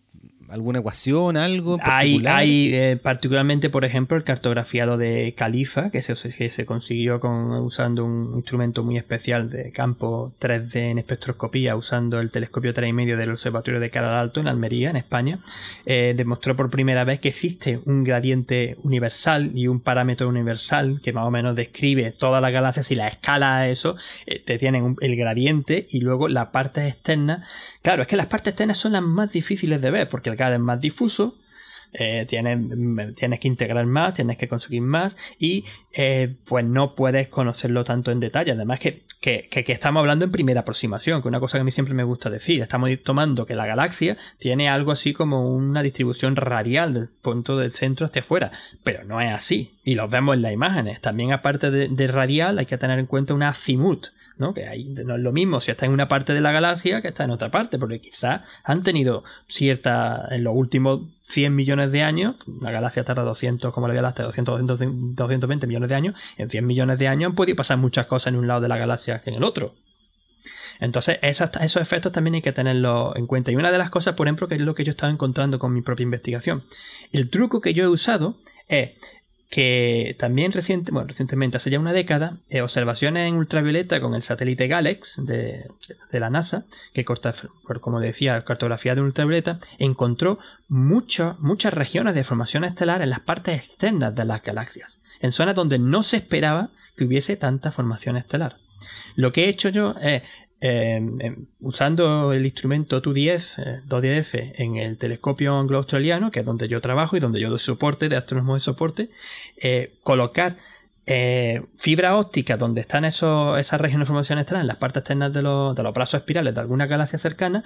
alguna ecuación, algo? Hay, hay eh, particularmente, por ejemplo, el cartografiado de Califa, que se, que se consiguió con, usando un instrumento muy especial de campo 3D en espectroscopía, usando el telescopio 3,5 del Observatorio de Caral Alto en Almería, en España. Eh, demostró por primera vez que existe un gradiente universal y un parámetro universal que más o menos describe todas las galaxias y la escala a eso, eh, te tienen el gradiente y luego la parte externa. Claro, es que las partes externas son las más difíciles de ver porque el cada vez más difuso. Eh, tienes, tienes, que integrar más, tienes que conseguir más y eh, pues no puedes conocerlo tanto en detalle. Además que, que, estamos hablando en primera aproximación, que una cosa que a mí siempre me gusta decir, estamos tomando que la galaxia tiene algo así como una distribución radial del punto del centro hacia afuera, pero no es así y lo vemos en las imágenes. También aparte de, de radial hay que tener en cuenta una azimut, ¿no? Que ahí no es lo mismo si está en una parte de la galaxia que está en otra parte, porque quizás han tenido cierta, en los últimos 100 millones de años, la galaxia tarda 200, como la Vía Láctea, 200, 200, 220 millones de años, en 100 millones de años han podido pasar muchas cosas en un lado de la galaxia que en el otro. Entonces, esos, esos efectos también hay que tenerlos en cuenta. Y una de las cosas, por ejemplo, que es lo que yo estaba encontrando con mi propia investigación. El truco que yo he usado es que también bueno, recientemente, hace ya una década, eh, observaciones en ultravioleta con el satélite Galex de, la NASA, que corta, como decía, cartografía de ultravioleta, encontró muchas regiones de formación estelar en las partes externas de las galaxias, en zonas donde no se esperaba que hubiese tanta formación estelar. Lo que he hecho yo es Em, em, usando el instrumento 2DF, 2DF eh, en el telescopio anglo-australiano, que es donde yo trabajo y donde yo doy soporte, de astrónomos de soporte, eh, colocar eh, fibra óptica donde están esos, esas regiones de formación externa, en las partes externas de los, brazos espirales de alguna galaxia cercana,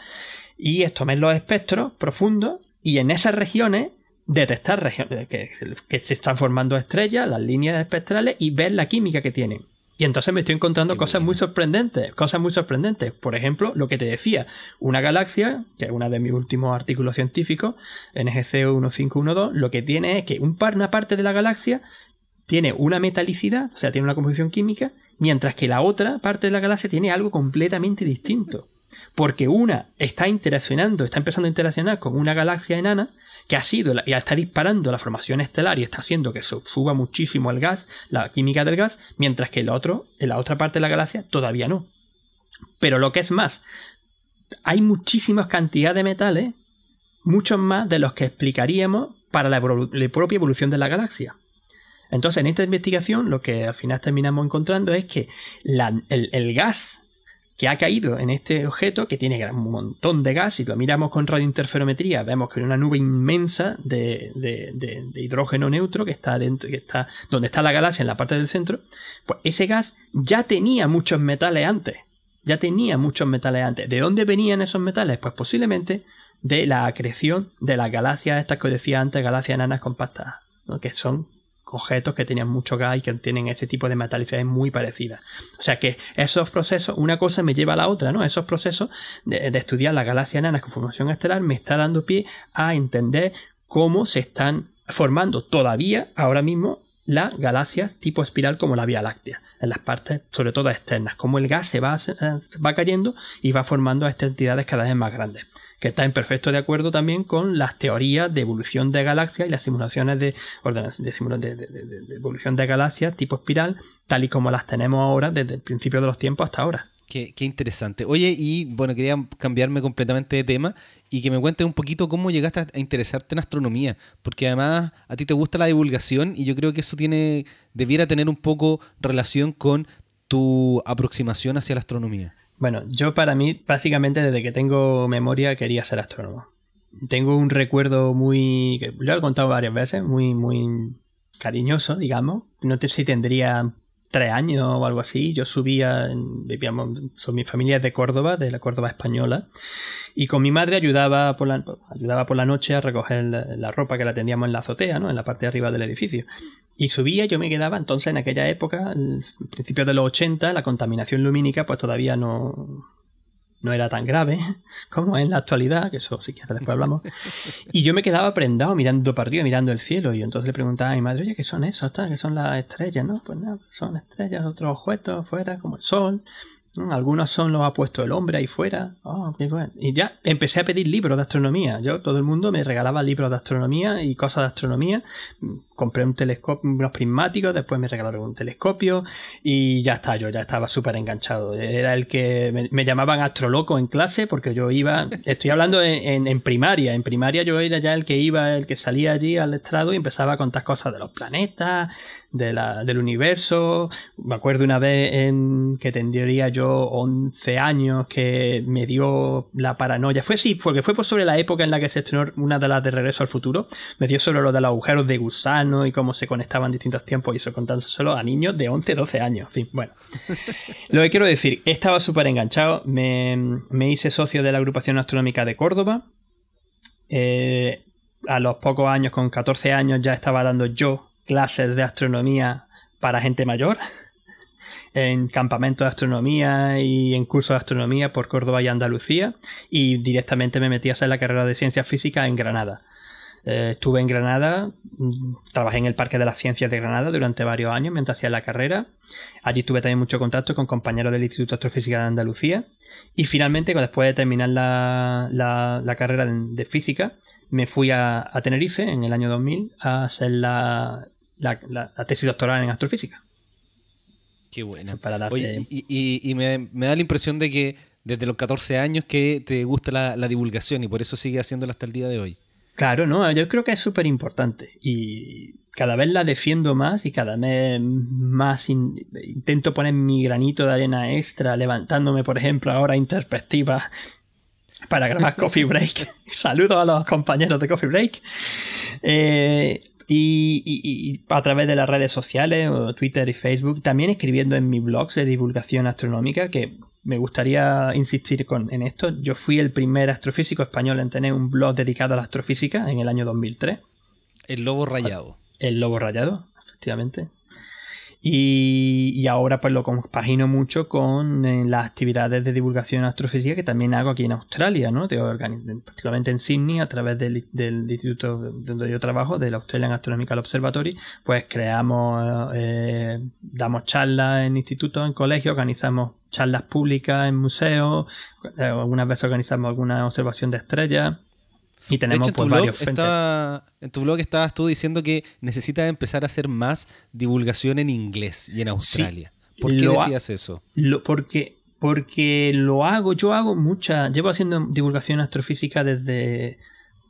y tomar los espectros profundos y en esas regiones detectar regiones que se están formando estrellas, las líneas espectrales y ver la química que tienen. Y entonces me estoy encontrando cosas muy sorprendentes, cosas muy sorprendentes. Por ejemplo, lo que te decía, una galaxia, que es uno de mis últimos artículos científicos, NGC 1512, lo que tiene es que un par, una parte de la galaxia tiene una metalicidad, o sea, tiene una composición química, mientras que la otra parte de la galaxia tiene algo completamente distinto. Porque una está interaccionando, está empezando a interaccionar con una galaxia enana que ha sido y está disparando la formación estelar y está haciendo que suba muchísimo el gas, la química del gas, mientras que el otro, en la otra parte de la galaxia todavía no. Pero lo que es más, hay muchísimas cantidades de metales, muchos más de los que explicaríamos para la, propia evolución de la galaxia. Entonces, en esta investigación, lo que al final terminamos encontrando es que el, gas que ha caído en este objeto que tiene un montón de gas. Si lo miramos con radiointerferometría, vemos que hay una nube inmensa de, hidrógeno neutro que está dentro, que está donde está la galaxia en la parte del centro. Pues ese gas ya tenía muchos metales antes. Ya tenía muchos metales antes. ¿De dónde venían esos metales? Pues posiblemente de la acreción de las galaxias, estas que os decía antes, galaxias enanas compactas, que son objetos que tenían mucho gas y que tienen ese tipo de metalicidades muy parecidas. O sea que esos procesos, una cosa me lleva a la otra, ¿no? Esos procesos de, estudiar las galaxias enanas con formación estelar me está dando pie a entender cómo se están formando todavía, ahora mismo, las galaxias tipo espiral como la Vía Láctea, en las partes sobre todo externas, como el gas se va, eh, va cayendo y va formando a estas entidades cada vez más grandes que está en perfecto de acuerdo también con las teorías de evolución de galaxias y las simulaciones de, de, evolución de galaxias tipo espiral, tal y como las tenemos ahora desde el principio de los tiempos hasta ahora. Qué, interesante. Oye, y bueno, quería cambiarme completamente de tema y que me cuentes un poquito cómo llegaste a interesarte en astronomía, porque además a ti te gusta la divulgación y yo creo que eso tiene debiera tener un poco relación con tu aproximación hacia la astronomía. Bueno, yo para mí, básicamente desde que tengo memoria quería ser astrónomo. Tengo un recuerdo muy, lo he contado varias veces, muy, muy cariñoso, digamos. No sé si tendría tres años o algo así. Yo subía, vivíamos, son mi familia es de Córdoba, de la Córdoba española, y con mi madre ayudaba por la, ayudaba por la noche a recoger la, ropa que la teníamos en la azotea, ¿no? En la parte de arriba del edificio. Y subía, yo me quedaba, entonces en aquella época, al principio de los 80, la contaminación lumínica pues todavía no, no era tan grave como en la actualidad, que eso sí que después hablamos. Y yo me quedaba prendado mirando para arriba, mirando el cielo. Y entonces le preguntaba a mi madre, oye, ¿qué son esos? ¿Qué son las estrellas? No, pues nada, son estrellas, otros objetos fuera, como el sol. Algunos son los ha puesto el hombre ahí fuera. Oh, y ya empecé a pedir libros de astronomía. Yo, todo el mundo me regalaba libros de astronomía y cosas de astronomía. Compré un telescopio, unos prismáticos, después me regalaron un telescopio y ya está, yo ya estaba súper enganchado. Era el que me, llamaban astroloco en clase porque yo iba, estoy hablando en, primaria, en primaria yo era ya el que iba, el que salía allí al estrado y empezaba a contar cosas de los planetas, de la, del universo. Me acuerdo una vez en que tendría yo 11 años que me dio la paranoia. Fue sí, porque fue por sobre la época en la que se estrenó una de las de Regreso al Futuro. Me dio sobre lo de los agujeros de gusano y cómo se conectaban distintos tiempos y eso solo a niños de 11, 12 años. En fin, bueno. lo que quiero decir, estaba súper enganchado. Me, hice socio de la agrupación astronómica de Córdoba. Eh, a los pocos años, con 14 años, ya estaba dando yo clases de astronomía para gente mayor en campamentos de astronomía y en cursos de astronomía por Córdoba y Andalucía y directamente me metí a hacer la carrera de ciencias físicas en Granada. Eh, estuve en Granada, mm, trabajé en el Parque de las Ciencias de Granada durante varios años mientras hacía la carrera. Allí tuve también mucho contacto con compañeros del Instituto de Astrofísica de Andalucía. Y finalmente, después de terminar la, carrera de, física, me fui a, Tenerife en el año 2000 a hacer la, tesis doctoral en astrofísica. Qué bueno. y, me, da la impresión de que desde los 14 años que te gusta la, divulgación y por eso sigue haciéndola hasta el día de hoy. Claro, no, yo creo que es súper importante y cada vez la defiendo más y cada vez más intento poner mi granito de arena extra, levantándome, por ejemplo, ahora en perspectiva para grabar Coffee Break. Saludos a los compañeros de Coffee Break. Eh, y, a través de las redes sociales, o Twitter y Facebook, también escribiendo en mi blogs de divulgación astronómica, que me gustaría insistir con, en esto. Yo fui el primer astrofísico español en tener un blog dedicado a la astrofísica en el año 2003. El Lobo Rayado. El Lobo Rayado, efectivamente. Y, ahora pues lo compagino mucho con eh, las actividades de divulgación astrofísica que también hago aquí en Australia, ¿no? De particularmente en Sydney, a través del, instituto donde yo trabajo, del Australian Astronomical Observatory, pues creamos, eh, damos charlas en institutos, en colegios, organizamos charlas públicas en museos, eh, algunas veces organizamos alguna observación de estrellas. Y tenemos pues, varios En tu blog estabas tú diciendo que necesitas empezar a hacer más divulgación en inglés y en Australia. ¿Por qué decías eso? Lo, porque, porque lo hago, yo hago mucha, llevo haciendo divulgación astrofísica desde,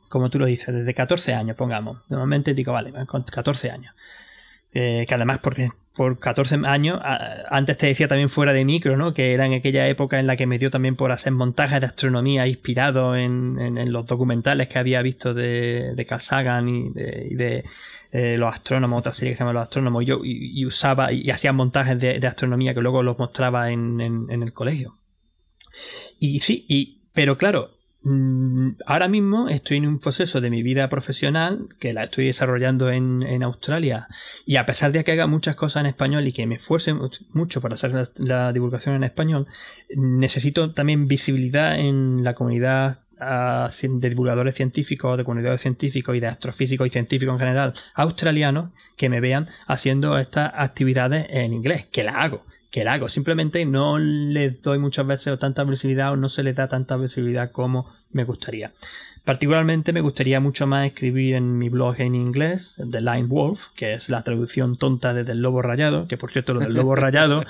como tú lo dices, desde 14 años, pongamos. Normalmente digo, vale, con 14 años. Eh, que además porque por 14 años, antes te decía también fuera de micro, ¿no? Que era en aquella época en la que me dio también por hacer montajes de astronomía inspirado en, los documentales que había visto de, de Carl Sagan y de, eh, los astrónomos, otra serie que se llama Los Astrónomos, y y, usaba y, hacía montajes de, astronomía que luego los mostraba en, en el colegio. Y sí, y, pero claro, ahora mismo estoy en un proceso de mi vida profesional que la estoy desarrollando en, Australia. Y a pesar de que haga muchas cosas en español y que me esfuerce mucho para hacer la, divulgación en español, necesito también visibilidad en la comunidad ah, de divulgadores científicos, de comunidades científicos y de astrofísicos y científicos en general australianos que me vean haciendo estas actividades en inglés, que la hago que la hago. Simplemente no les doy muchas veces tanta visibilidad o no se les da tanta visibilidad como me gustaría. Particularmente me gustaría mucho más escribir en mi blog en inglés, The Line Wolf, que es la traducción tonta de Del Lobo Rayado, que por cierto lo del Lobo Rayado,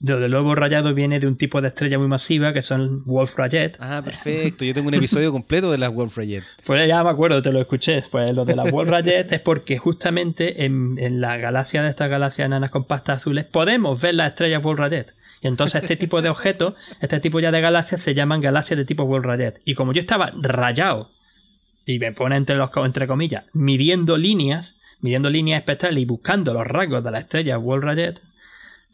del Lobo Rayado viene de un tipo de estrella muy masiva que son Wolf Rayet. Ah, perfecto, yo tengo un episodio completo de las Wolf Rayet. Pues ya me acuerdo, te lo escuché. Pues lo de las Wolf Rayet es porque justamente en, la galaxia de estas galaxias enanas compactas azules podemos ver las estrellas Wolf Rayet. Y entonces este tipo de objetos, este tipo ya de galaxias se llaman galaxias de tipo Wolf Rayet. Y como yo estaba rayado, y me pone entre, los, entre comillas, midiendo líneas, midiendo líneas espectrales y buscando los rasgos de la estrella Wolf Rayet,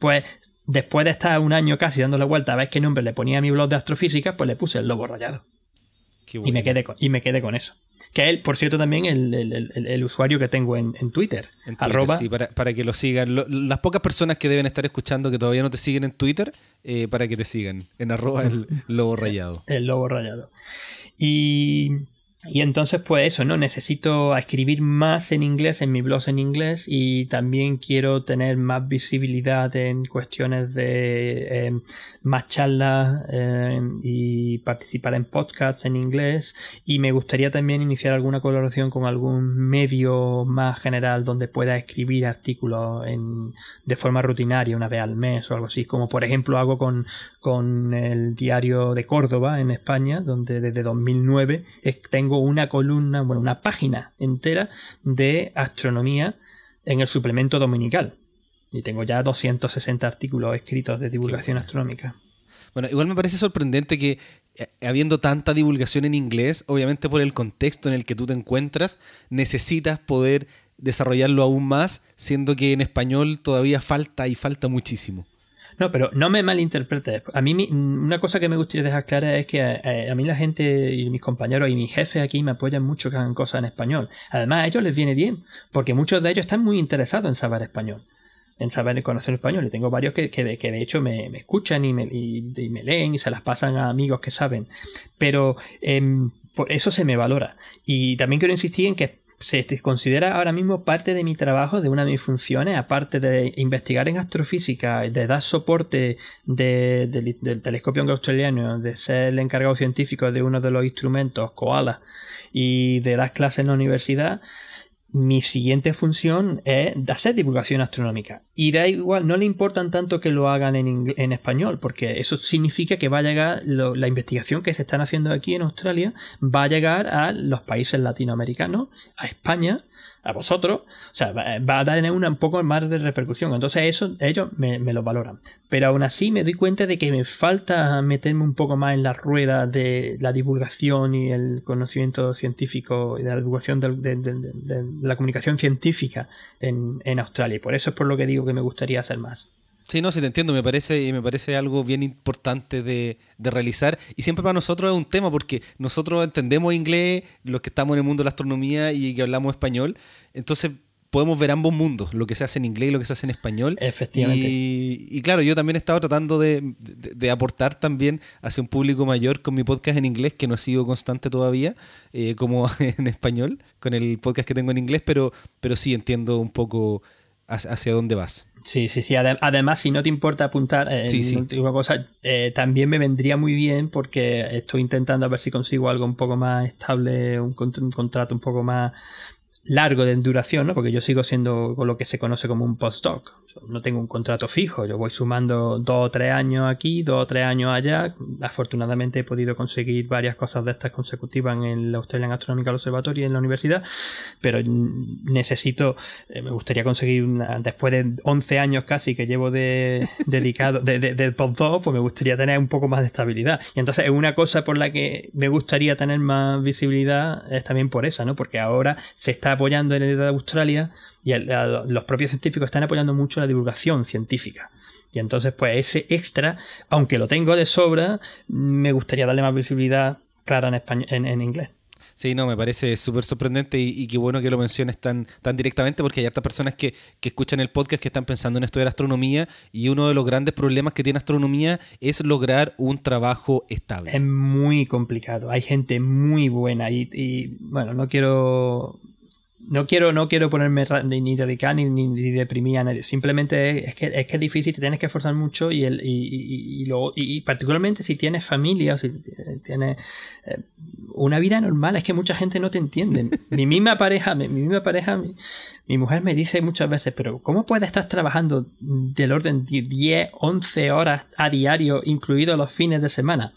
pues después de estar un año casi dándole vuelta a ver qué nombre le ponía a mi blog de astrofísica, pues le puse el lobo rayado. Y me, quedé con, y me quedé con eso. Que él, por cierto, también el, el, usuario que tengo en, Twitter. En Twitter sí, para, que lo sigan. las pocas personas que deben estar escuchando que todavía no te siguen en Twitter, eh, para que te sigan. En arroba el lobo rayado. El lobo rayado. Y y entonces, pues eso, ¿no? Necesito escribir más en inglés, en mi blog en inglés, y también quiero tener más visibilidad en cuestiones de eh, más charlas eh, y participar en podcasts en inglés. Y me gustaría también iniciar alguna colaboración con algún medio más general donde pueda escribir artículos en, de forma rutinaria, una vez al mes o algo así, como por ejemplo hago con, con el diario de Córdoba en España, donde desde 2009 tengo una columna, bueno, una página entera de astronomía en el suplemento dominical. Y tengo ya 260 artículos escritos de divulgación astronómica. Bueno, igual me parece sorprendente que eh, habiendo tanta divulgación en inglés, obviamente por el contexto en el que tú te encuentras, necesitas poder desarrollarlo aún más, siendo que en español todavía falta y falta muchísimo. No, pero no me malinterpretes. A mí una cosa que me gustaría dejar clara es que eh, a, mí la gente y mis compañeros y mis jefes aquí me apoyan mucho que hagan cosas en español. Además, a ellos les viene bien, porque muchos de ellos están muy interesados en saber español. en saber conocer el español. Y tengo varios que, que, de, hecho me, me escuchan y me, y, me, leen y se las pasan a amigos que saben. Pero eh, por eso se me valora. Y también quiero insistir en que se considera ahora mismo parte de mi trabajo, de una de mis funciones, aparte de investigar en astrofísica, de dar soporte del telescopio australiano, de ser el encargado científico de uno de los instrumentos, Koala, y de dar clases en la universidad, mi siguiente función es hacer divulgación astronómica. Y da igual, no le importan tanto que lo hagan en, en español, porque eso significa que va a llegar, la investigación que se están haciendo aquí en Australia va a llegar a los países latinoamericanos, a España, a vosotros, o sea, va a tener una, un poco más de repercusión. Entonces eso ellos me, lo valoran. Pero aún así me doy cuenta de que me falta meterme un poco más en la rueda de la divulgación y el conocimiento científico y de la divulgación de, la comunicación científica en, en Australia. Y por eso es por lo que digo que me gustaría hacer más. Sí, no, sí te entiendo, me parece, me parece algo bien importante de, realizar y siempre para nosotros es un tema porque nosotros entendemos inglés, los que estamos en el mundo de la astronomía y que hablamos español, entonces podemos ver ambos mundos, lo que se hace en inglés y lo que se hace en español. Efectivamente. Y, claro, yo también he estado tratando de, aportar también hacia un público mayor con mi podcast en inglés, que no ha sido constante todavía, eh, como en español, con el podcast que tengo en inglés, pero, pero sí entiendo un poco hacia dónde vas. Sí, sí, sí. Además, si no te importa apuntar, eh, una cosa, eh, también me vendría muy bien porque estoy intentando a ver si consigo algo un poco más estable, un, un contrato un poco más largo de duración, ¿no? Porque yo sigo siendo lo que se conoce como un postdoc. No tengo un contrato fijo, yo voy sumando dos o tres años aquí, dos o tres años allá. Afortunadamente he podido conseguir varias cosas de estas consecutivas en la Australian Astronomical Observatory en la universidad, pero necesito, eh, me gustaría conseguir una, después de 11 años casi que llevo de dedicado de, de, postdoc, pues me gustaría tener un poco más de estabilidad. Y entonces es una cosa por la que me gustaría tener más visibilidad es también por esa, ¿no? Porque ahora se está apoyando en el de Australia y los propios científicos están apoyando mucho la divulgación científica. Y entonces, pues ese extra, aunque lo tengo de sobra, me gustaría darle más visibilidad clara en, español, en, inglés. Sí, no, me parece súper sorprendente y, qué bueno que lo menciones tan, tan directamente porque hay hartas personas que, que, escuchan el podcast que están pensando en estudiar astronomía y uno de los grandes problemas que tiene astronomía es lograr un trabajo estable. Es muy complicado, hay gente muy buena y, y bueno, no quiero no quiero, no quiero ponerme ni radical ni, ni, deprimir a nadie. Simplemente es, que, es que es difícil, te tienes que esforzar mucho y, el, y, y, y, particularmente si tienes familia o si tienes eh, una vida normal, es que mucha gente no te entiende. mi misma pareja, mi, misma pareja, mi, mujer me dice muchas veces, pero ¿cómo puedes estar trabajando del orden de 10, 11 horas a diario, incluidos los fines de semana?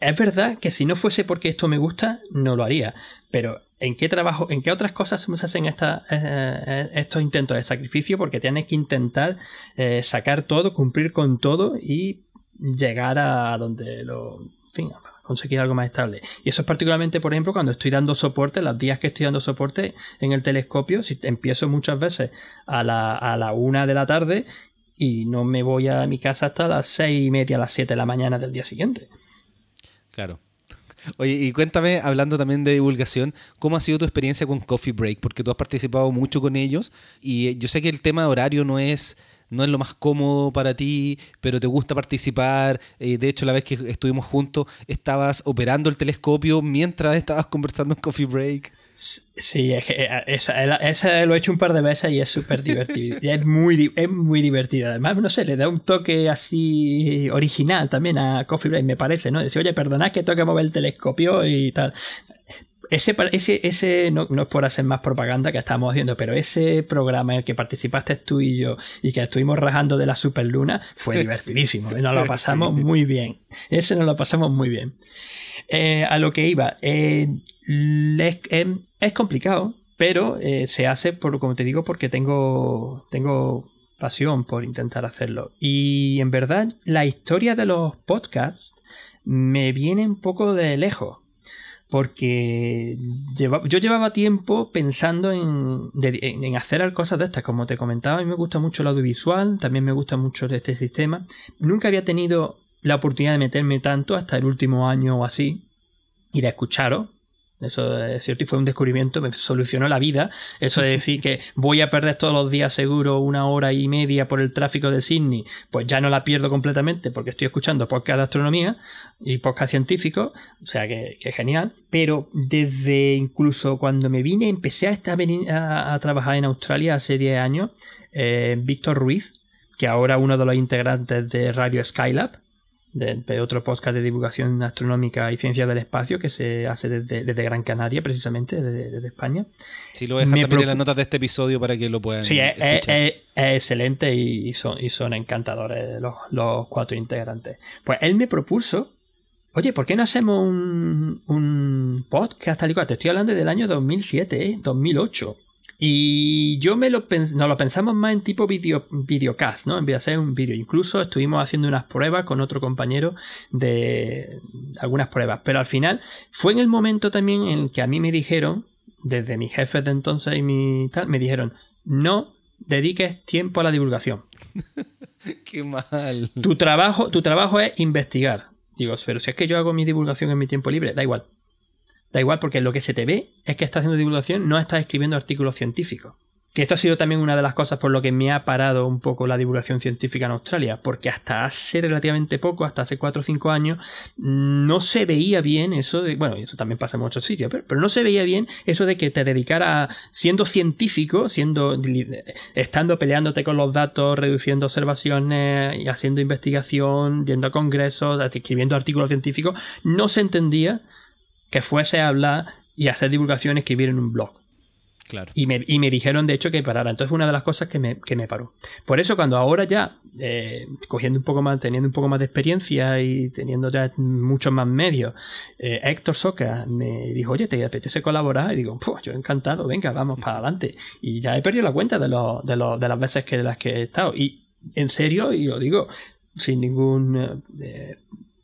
Es verdad que si no fuese porque esto me gusta, no lo haría, pero ¿En qué trabajo, en qué otras cosas se hacen esta, eh, eh, estos intentos de sacrificio? Porque tienes que intentar eh, sacar todo, cumplir con todo y llegar a donde lo. Conseguir algo más estable. Y eso es particularmente, por ejemplo, cuando estoy dando soporte, los días que estoy dando soporte en el telescopio, si empiezo muchas veces a la, a la una de la tarde y no me voy a mi casa hasta las seis y media, a las siete de la mañana del día siguiente. Claro. Oye, y cuéntame, hablando también de divulgación, ¿cómo ha sido tu experiencia con Coffee Break? Porque tú has participado mucho con ellos y yo sé que el tema de horario no es no es lo más cómodo para ti, pero te gusta participar. Eh, de hecho, la vez que estuvimos juntos, estabas operando el telescopio mientras estabas conversando en Coffee Break. Sí, es que eh, esa, lo he hecho un par de veces y es súper divertido. es, muy, es muy divertido. Además, no sé, le da un toque así original también a Coffee Break, me parece, ¿no? Decir, oye, perdonad que toque mover el telescopio y tal. Ese, ese, ese no, no, es por hacer más propaganda que estamos haciendo, pero ese programa en el que participaste tú y yo y que estuvimos rajando de la superluna fue divertidísimo. Nos lo pasamos muy bien. Ese nos lo pasamos muy bien. Eh, a lo que iba, eh, em, es, complicado, pero eh, se hace, por, como te digo, porque tengo, tengo pasión por intentar hacerlo. Y en verdad, la historia de los podcasts me viene un poco de lejos porque yo llevaba tiempo pensando en, en, hacer cosas de estas, como te comentaba, a mí me gusta mucho el audiovisual, también me gusta mucho este sistema. Nunca había tenido la oportunidad de meterme tanto hasta el último año o así y de escucharos. Eso es cierto y fue un descubrimiento, me solucionó la vida. Eso de decir que voy a perder todos los días seguro una hora y media por el tráfico de Sydney, pues ya no la pierdo completamente porque estoy escuchando podcast de astronomía y podcast científicos, o sea que, genial. Pero desde incluso cuando me vine, empecé a, estar, a, a trabajar en Australia hace 10 años, eh, Víctor Ruiz, que ahora uno de los integrantes de Radio Skylab, de, otro podcast de divulgación astronómica y ciencia del espacio que se hace desde, Gran Canaria, precisamente, desde, España. Sí, lo voy a dejar también en las notas de este episodio para que lo puedan Sí, es, excelente y, son, y son encantadores los, cuatro integrantes. Pues él me propuso, oye, ¿por qué no hacemos un, un podcast tal y cual? Te estoy hablando del año 2007, ¿eh? 2008. Y yo me lo nos lo pensamos más en tipo video, videocast, ¿no? En vez de hacer un vídeo. Incluso estuvimos haciendo unas pruebas con otro compañero de algunas pruebas. Pero al final fue en el momento también en que a mí me dijeron, desde mis jefes de entonces y mi tal, me dijeron, no dediques tiempo a la divulgación. Qué mal. Tu trabajo, tu trabajo es investigar. Digo, pero si es que yo hago mi divulgación en mi tiempo libre, da igual. Da igual porque lo que se te ve es que estás haciendo divulgación, no estás escribiendo artículos científicos. Que esto ha sido también una de las cosas por lo que me ha parado un poco la divulgación científica en Australia, porque hasta hace relativamente poco, hasta hace 4 o 5 años, no se veía bien eso de, bueno, eso también pasa en muchos sitios, pero, no se veía bien eso de que te dedicara siendo científico, siendo, estando peleándote con los datos, reduciendo observaciones haciendo investigación, yendo a congresos, escribiendo artículos científicos, no se entendía que fuese a hablar y hacer divulgación, escribir en un blog. Claro. Y me, y me, dijeron, de hecho, que parara. Entonces fue una de las cosas que me, que me paró. Por eso, cuando ahora ya, eh, cogiendo un poco más, teniendo un poco más de experiencia y teniendo ya muchos más medios, eh, Héctor Soca me dijo, oye, ¿te apetece colaborar? Y digo, pues yo encantado, venga, vamos para adelante. Y ya he perdido la cuenta de, lo, de, lo, de las veces que las que he estado. Y en serio, y lo digo, sin ningún eh,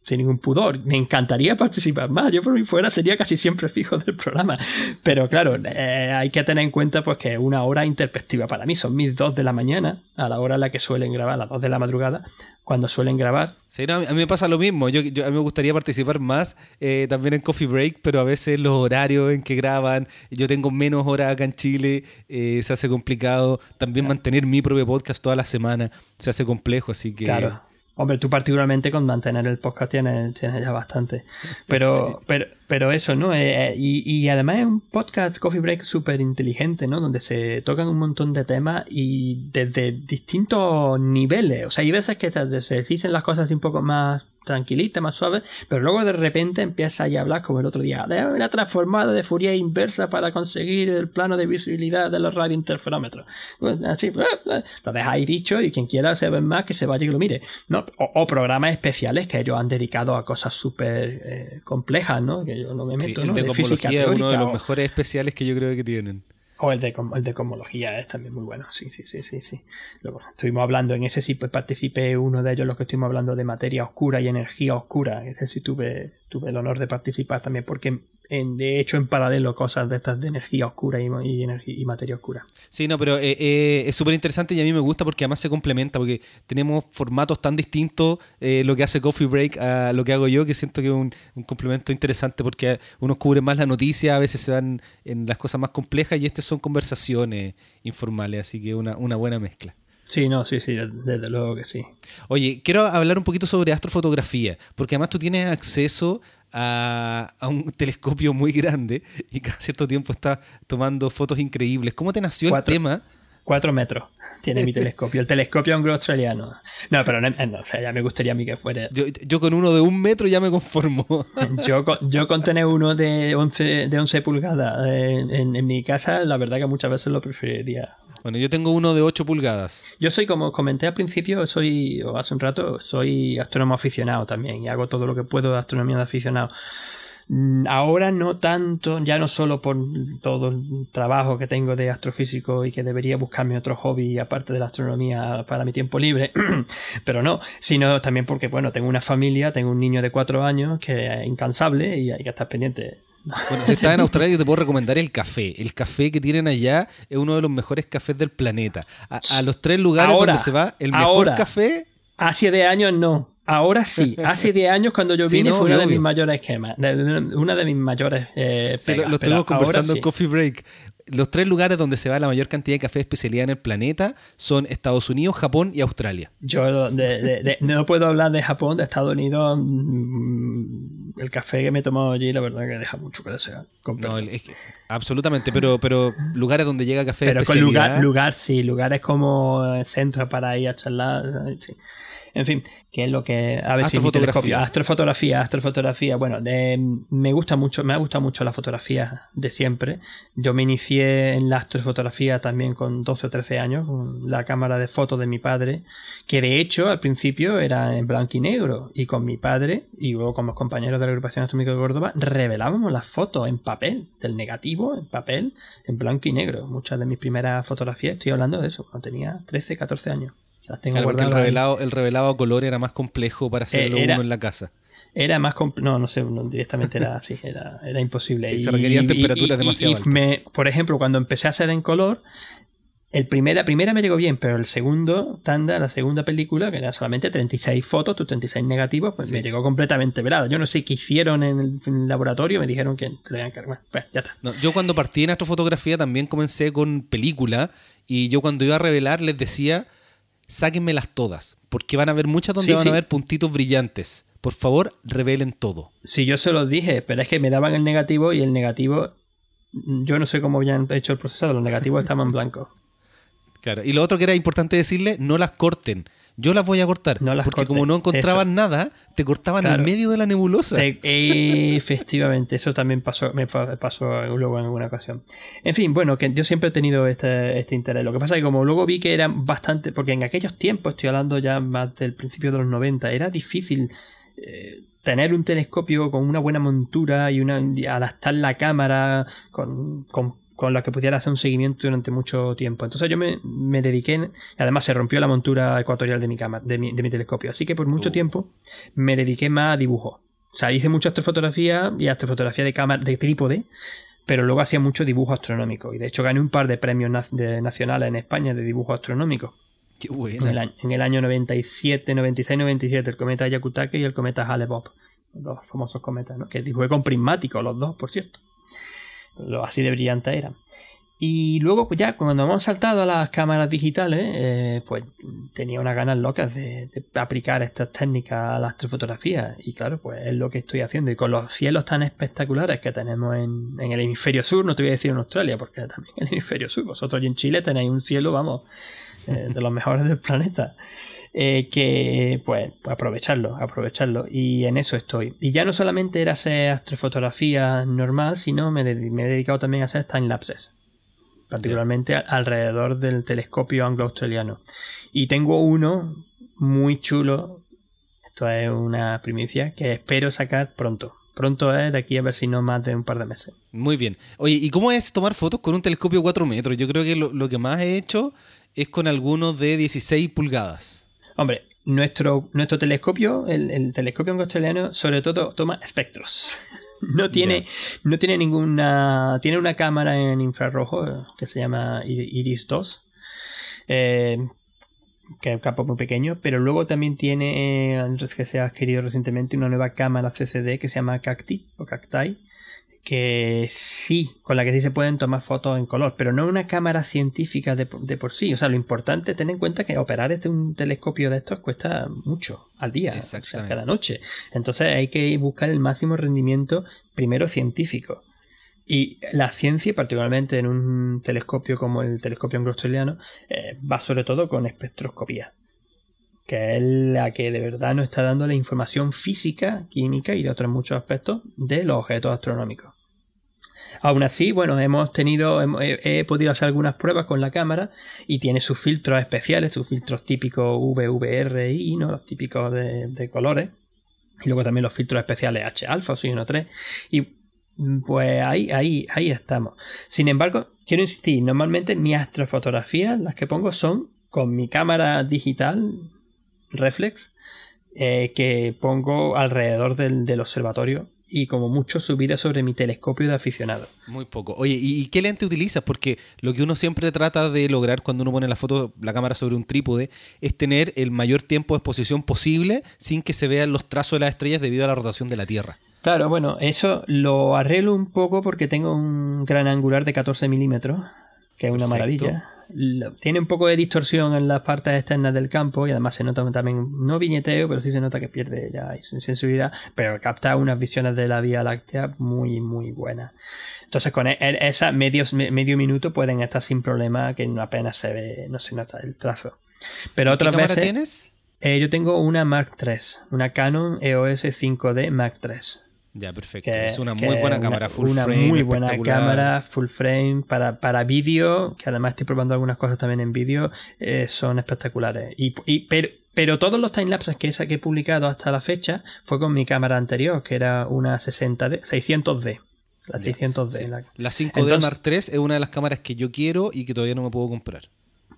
sin ningún pudor. Me encantaría participar más. Yo por mí fuera sería casi siempre fijo del programa. Pero claro, eh, hay que tener en cuenta pues que una hora interperspectiva para mí. Son mis dos de la mañana, a la hora en la que suelen grabar, a las dos de la madrugada, cuando suelen grabar. Sí, a mí me pasa lo mismo. Yo, a mí me gustaría participar más eh, también en Coffee Break, pero a veces los horarios en que graban, yo tengo menos horas acá en Chile, eh, se hace complicado. También mantener mi propio podcast toda la semana se hace complejo, así que... Claro. Hombre, tú particularmente con mantener el podcast tienes, ya bastante. Pero, pero, pero eso, ¿no? Eh, eh, y, y, además es un podcast Coffee Break súper inteligente, ¿no? Donde se tocan un montón de temas y desde distintos niveles. O sea, hay veces que se dicen las cosas un poco más tranquilita, más suave, pero luego de repente empieza a hablar como el otro día, de una transformada de Fourier inversa para conseguir el plano de visibilidad de los radiointerferómetros. Pues, así, pues, eh, lo dejáis dicho y quien quiera saber más que se vaya y lo mire. ¿no? O, programas especiales que ellos han dedicado a cosas súper eh, complejas, ¿no? Que yo no me meto, ¿no? de, física uno de los mejores especiales que yo creo que tienen. O el de, el de cosmología es también muy bueno. Sí, sí, sí, sí, sí. Luego estuvimos hablando en ese sí, pues participé uno de ellos, los que estuvimos hablando de materia oscura y energía oscura. Ese sí tuve, tuve el honor de participar también porque de hecho en paralelo cosas de estas de energía oscura y, y, materia oscura. Sí, no, pero eh, eh, es súper interesante y a mí me gusta porque además se complementa, porque tenemos formatos tan distintos, eh, lo que hace Coffee Break a lo que hago yo, que siento que es un, complemento interesante porque unos cubren más la noticia, a veces se van en las cosas más complejas y estas son conversaciones informales, así que una, una buena mezcla. Sí, no, sí, sí, desde luego que sí. Oye, quiero hablar un poquito sobre astrofotografía, porque además tú tienes acceso a, un telescopio muy grande y cada cierto tiempo está tomando fotos increíbles. ¿Cómo te nació el tema? Cuatro metros tiene mi telescopio. El telescopio anglo australiano. No, pero no, o sea, ya me gustaría a mí que fuera. Yo, con uno de un metro ya me conformo. Yo con, yo con tener uno de 11, de 11 pulgadas en, en, mi casa, la verdad que muchas veces lo preferiría. Bueno, yo tengo uno de 8 pulgadas. Yo soy, como comenté al principio, soy, o hace un rato, soy astrónomo aficionado también y hago todo lo que puedo de astronomía de aficionado. Mm, ahora no tanto, ya no solo por todo el trabajo que tengo de astrofísico y que debería buscarme otro hobby aparte de la astronomía para mi tiempo libre, pero no, sino también porque, bueno, tengo una familia, tengo un niño de cuatro años que es incansable y hay que estar pendiente bueno, si estás en Australia, te puedo recomendar el café. El café que tienen allá es uno de los mejores cafés del planeta. A, los tres lugares donde se va, el mejor café. Hace de años no. Ahora sí, hace 10 años cuando yo vine fue uno de mis mayores esquemas, una de mis mayores eh, lo, estuvimos conversando en Coffee Break. Los tres lugares donde se va la mayor cantidad de café de especialidad en el planeta son Estados Unidos, Japón y Australia. Yo no puedo hablar de Japón, de Estados Unidos. Mm, el café que me he tomado allí, la verdad que deja mucho que desear. No, absolutamente, pero, pero lugares donde llega café de especialidad. Pero con lugar, lugar, sí, lugares como centro para ir a charlar. Sí. En fin, que es lo que a ver astrofotografía. astrofotografía, astrofotografía. Bueno, me gusta mucho, me ha gustado mucho la fotografía de siempre. Yo me inicié en la astrofotografía también con 12 o 13 años, con la cámara de fotos de mi padre, que de hecho al principio era en blanco y negro. Y con mi padre y luego con los compañeros de la agrupación astronómica de Córdoba revelábamos las fotos en papel, del negativo en papel, en blanco y negro. Muchas de mis primeras fotografías, estoy hablando de eso, cuando tenía 13, 14 años el revelado, el revelado a color era más complejo para hacerlo eh, uno en la casa. Era más no, no sé, directamente era así, era, era imposible. se requerían temperaturas demasiado altas. por ejemplo, cuando empecé a hacer en color, el primer, la primera me llegó bien, pero el segundo tanda, la segunda película, que era solamente 36 fotos, tus 36 negativos, pues me llegó completamente velada. Yo no sé qué hicieron en el, laboratorio, me dijeron que te le cargar. Pues ya está. yo cuando partí en astrofotografía también comencé con película y yo cuando iba a revelar les decía sáquenmelas todas, porque van a haber muchas donde van a haber puntitos brillantes. Por favor, revelen todo. Sí, yo se los dije, pero es que me daban el negativo y el negativo, yo no sé cómo habían hecho el procesado, los negativos estaban blancos. Claro, y lo otro que era importante decirle, no las corten yo las voy a cortar. porque como no encontraban nada, te cortaban en medio de la nebulosa. efectivamente, eso también pasó, me pasó luego en alguna ocasión. En fin, bueno, que yo siempre he tenido este, este, interés. Lo que pasa es que como luego vi que era bastante, porque en aquellos tiempos, estoy hablando ya más del principio de los 90, era difícil eh, tener un telescopio con una buena montura y una adaptar la cámara con, con con la que pudiera hacer un seguimiento durante mucho tiempo. Entonces yo me, dediqué, además se rompió la montura ecuatorial de mi, cámara, de mi, telescopio, así que por mucho uh. tiempo me dediqué más a dibujo. O sea, hice mucha astrofotografía y astrofotografía de cámara, de trípode, pero luego hacía mucho dibujo astronómico. Y de hecho gané un par de premios nacionales en España de dibujo astronómico. Qué bueno. En el, año 97, 96, 97, el cometa Yakutake y el cometa Hale-Bopp. Los dos famosos cometas, ¿no? Que dibujé con prismático, los dos, por cierto lo así de brillante era. Y luego, pues ya cuando hemos saltado a las cámaras digitales, eh, pues tenía unas ganas locas de, aplicar estas técnicas a la astrofotografía. Y claro, pues es lo que estoy haciendo. Y con los cielos tan espectaculares que tenemos en, el hemisferio sur, no te voy a decir en Australia, porque también en el hemisferio sur, vosotros en Chile tenéis un cielo, vamos, eh, de los mejores del planeta. Eh, que pues, aprovecharlo, aprovecharlo. Y en eso estoy. Y ya no solamente era hacer astrofotografía normal, sino me, he dedicado también a hacer time-lapses. Particularmente alrededor del telescopio anglo-australiano. Y tengo uno muy chulo. Esto es una primicia que espero sacar pronto. Pronto es de aquí a ver si no más de un par de meses. Muy bien. Oye, ¿y cómo es tomar fotos con un telescopio 4 metros? Yo creo que lo, lo que más he hecho es con algunos de 16 pulgadas. Hombre, nuestro, nuestro telescopio, el, telescopio australiano, sobre todo toma espectros. No tiene, no tiene ninguna. Tiene una cámara en infrarrojo eh, que se llama Iris 2. Eh, que es un campo muy pequeño, pero luego también tiene, eh, que se ha adquirido recientemente, una nueva cámara CCD que se llama Cacti o Cacti, que sí, con la que sí se pueden tomar fotos en color, pero no una cámara científica de, por sí. O sea, lo importante es tener en cuenta que operar este un telescopio de estos cuesta mucho al día, cada noche. Entonces hay que buscar el máximo rendimiento primero científico. Y la ciencia, particularmente en un telescopio como el telescopio anglo-australiano, eh, va sobre todo con espectroscopía que es la que de verdad nos está dando la información física, química y de otros muchos aspectos de los objetos astronómicos. Aún así, bueno, hemos tenido, he, podido hacer algunas pruebas con la cámara y tiene sus filtros especiales, sus filtros típicos VVRI, ¿no? Los típicos de, colores. Y luego también los filtros especiales H-alfa o 3 Y pues ahí, ahí, ahí estamos. Sin embargo, quiero insistir, normalmente mis astrofotografías, las que pongo, son con mi cámara digital reflex eh, que pongo alrededor del, observatorio y como mucho subida sobre mi telescopio de aficionado. Muy poco. Oye, ¿y qué lente utilizas? Porque lo que uno siempre trata de lograr cuando uno pone la foto, la cámara sobre un trípode, es tener el mayor tiempo de exposición posible sin que se vean los trazos de las estrellas debido a la rotación de la Tierra. Claro, bueno, eso lo arreglo un poco porque tengo un gran angular de 14 milímetros, que es una maravilla tiene un poco de distorsión en las partes externas del campo y además se nota también, no viñeteo, pero sí se nota que pierde ya sensibilidad, pero capta unas visiones de la Vía Láctea muy, muy buenas. Entonces con e, e, esa medio, medio minuto pueden estar sin problema, que apenas se ve, no se nota el trazo. Pero otras ¿Qué veces... tienes? Eh, yo tengo una Mark III, una Canon EOS 5D Mark III. Ya, perfecto. es una muy buena cámara full frame. Una muy buena cámara full frame para, para vídeo, que además estoy probando algunas cosas también en vídeo, eh, son espectaculares. Y, pero, pero, todos los timelapses que, que he publicado hasta la fecha fue con mi cámara anterior, que era una 60D, 600D. La 600D. La, 5D Mark III es una de las cámaras que yo quiero y que todavía no me puedo comprar.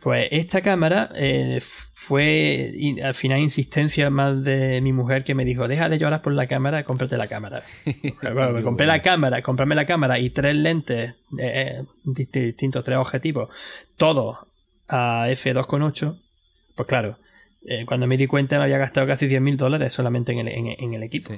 Pues esta cámara eh, fue al final insistencia más de mi mujer que me dijo, deja de llorar por la cámara, cómprate la cámara. me compré la cámara, comprarme la cámara y tres lentes eh, distintos, tres objetivos, todos a f2.8. Pues claro, eh, cuando me di cuenta me había gastado casi 10 mil dólares solamente en el, en, el equipo.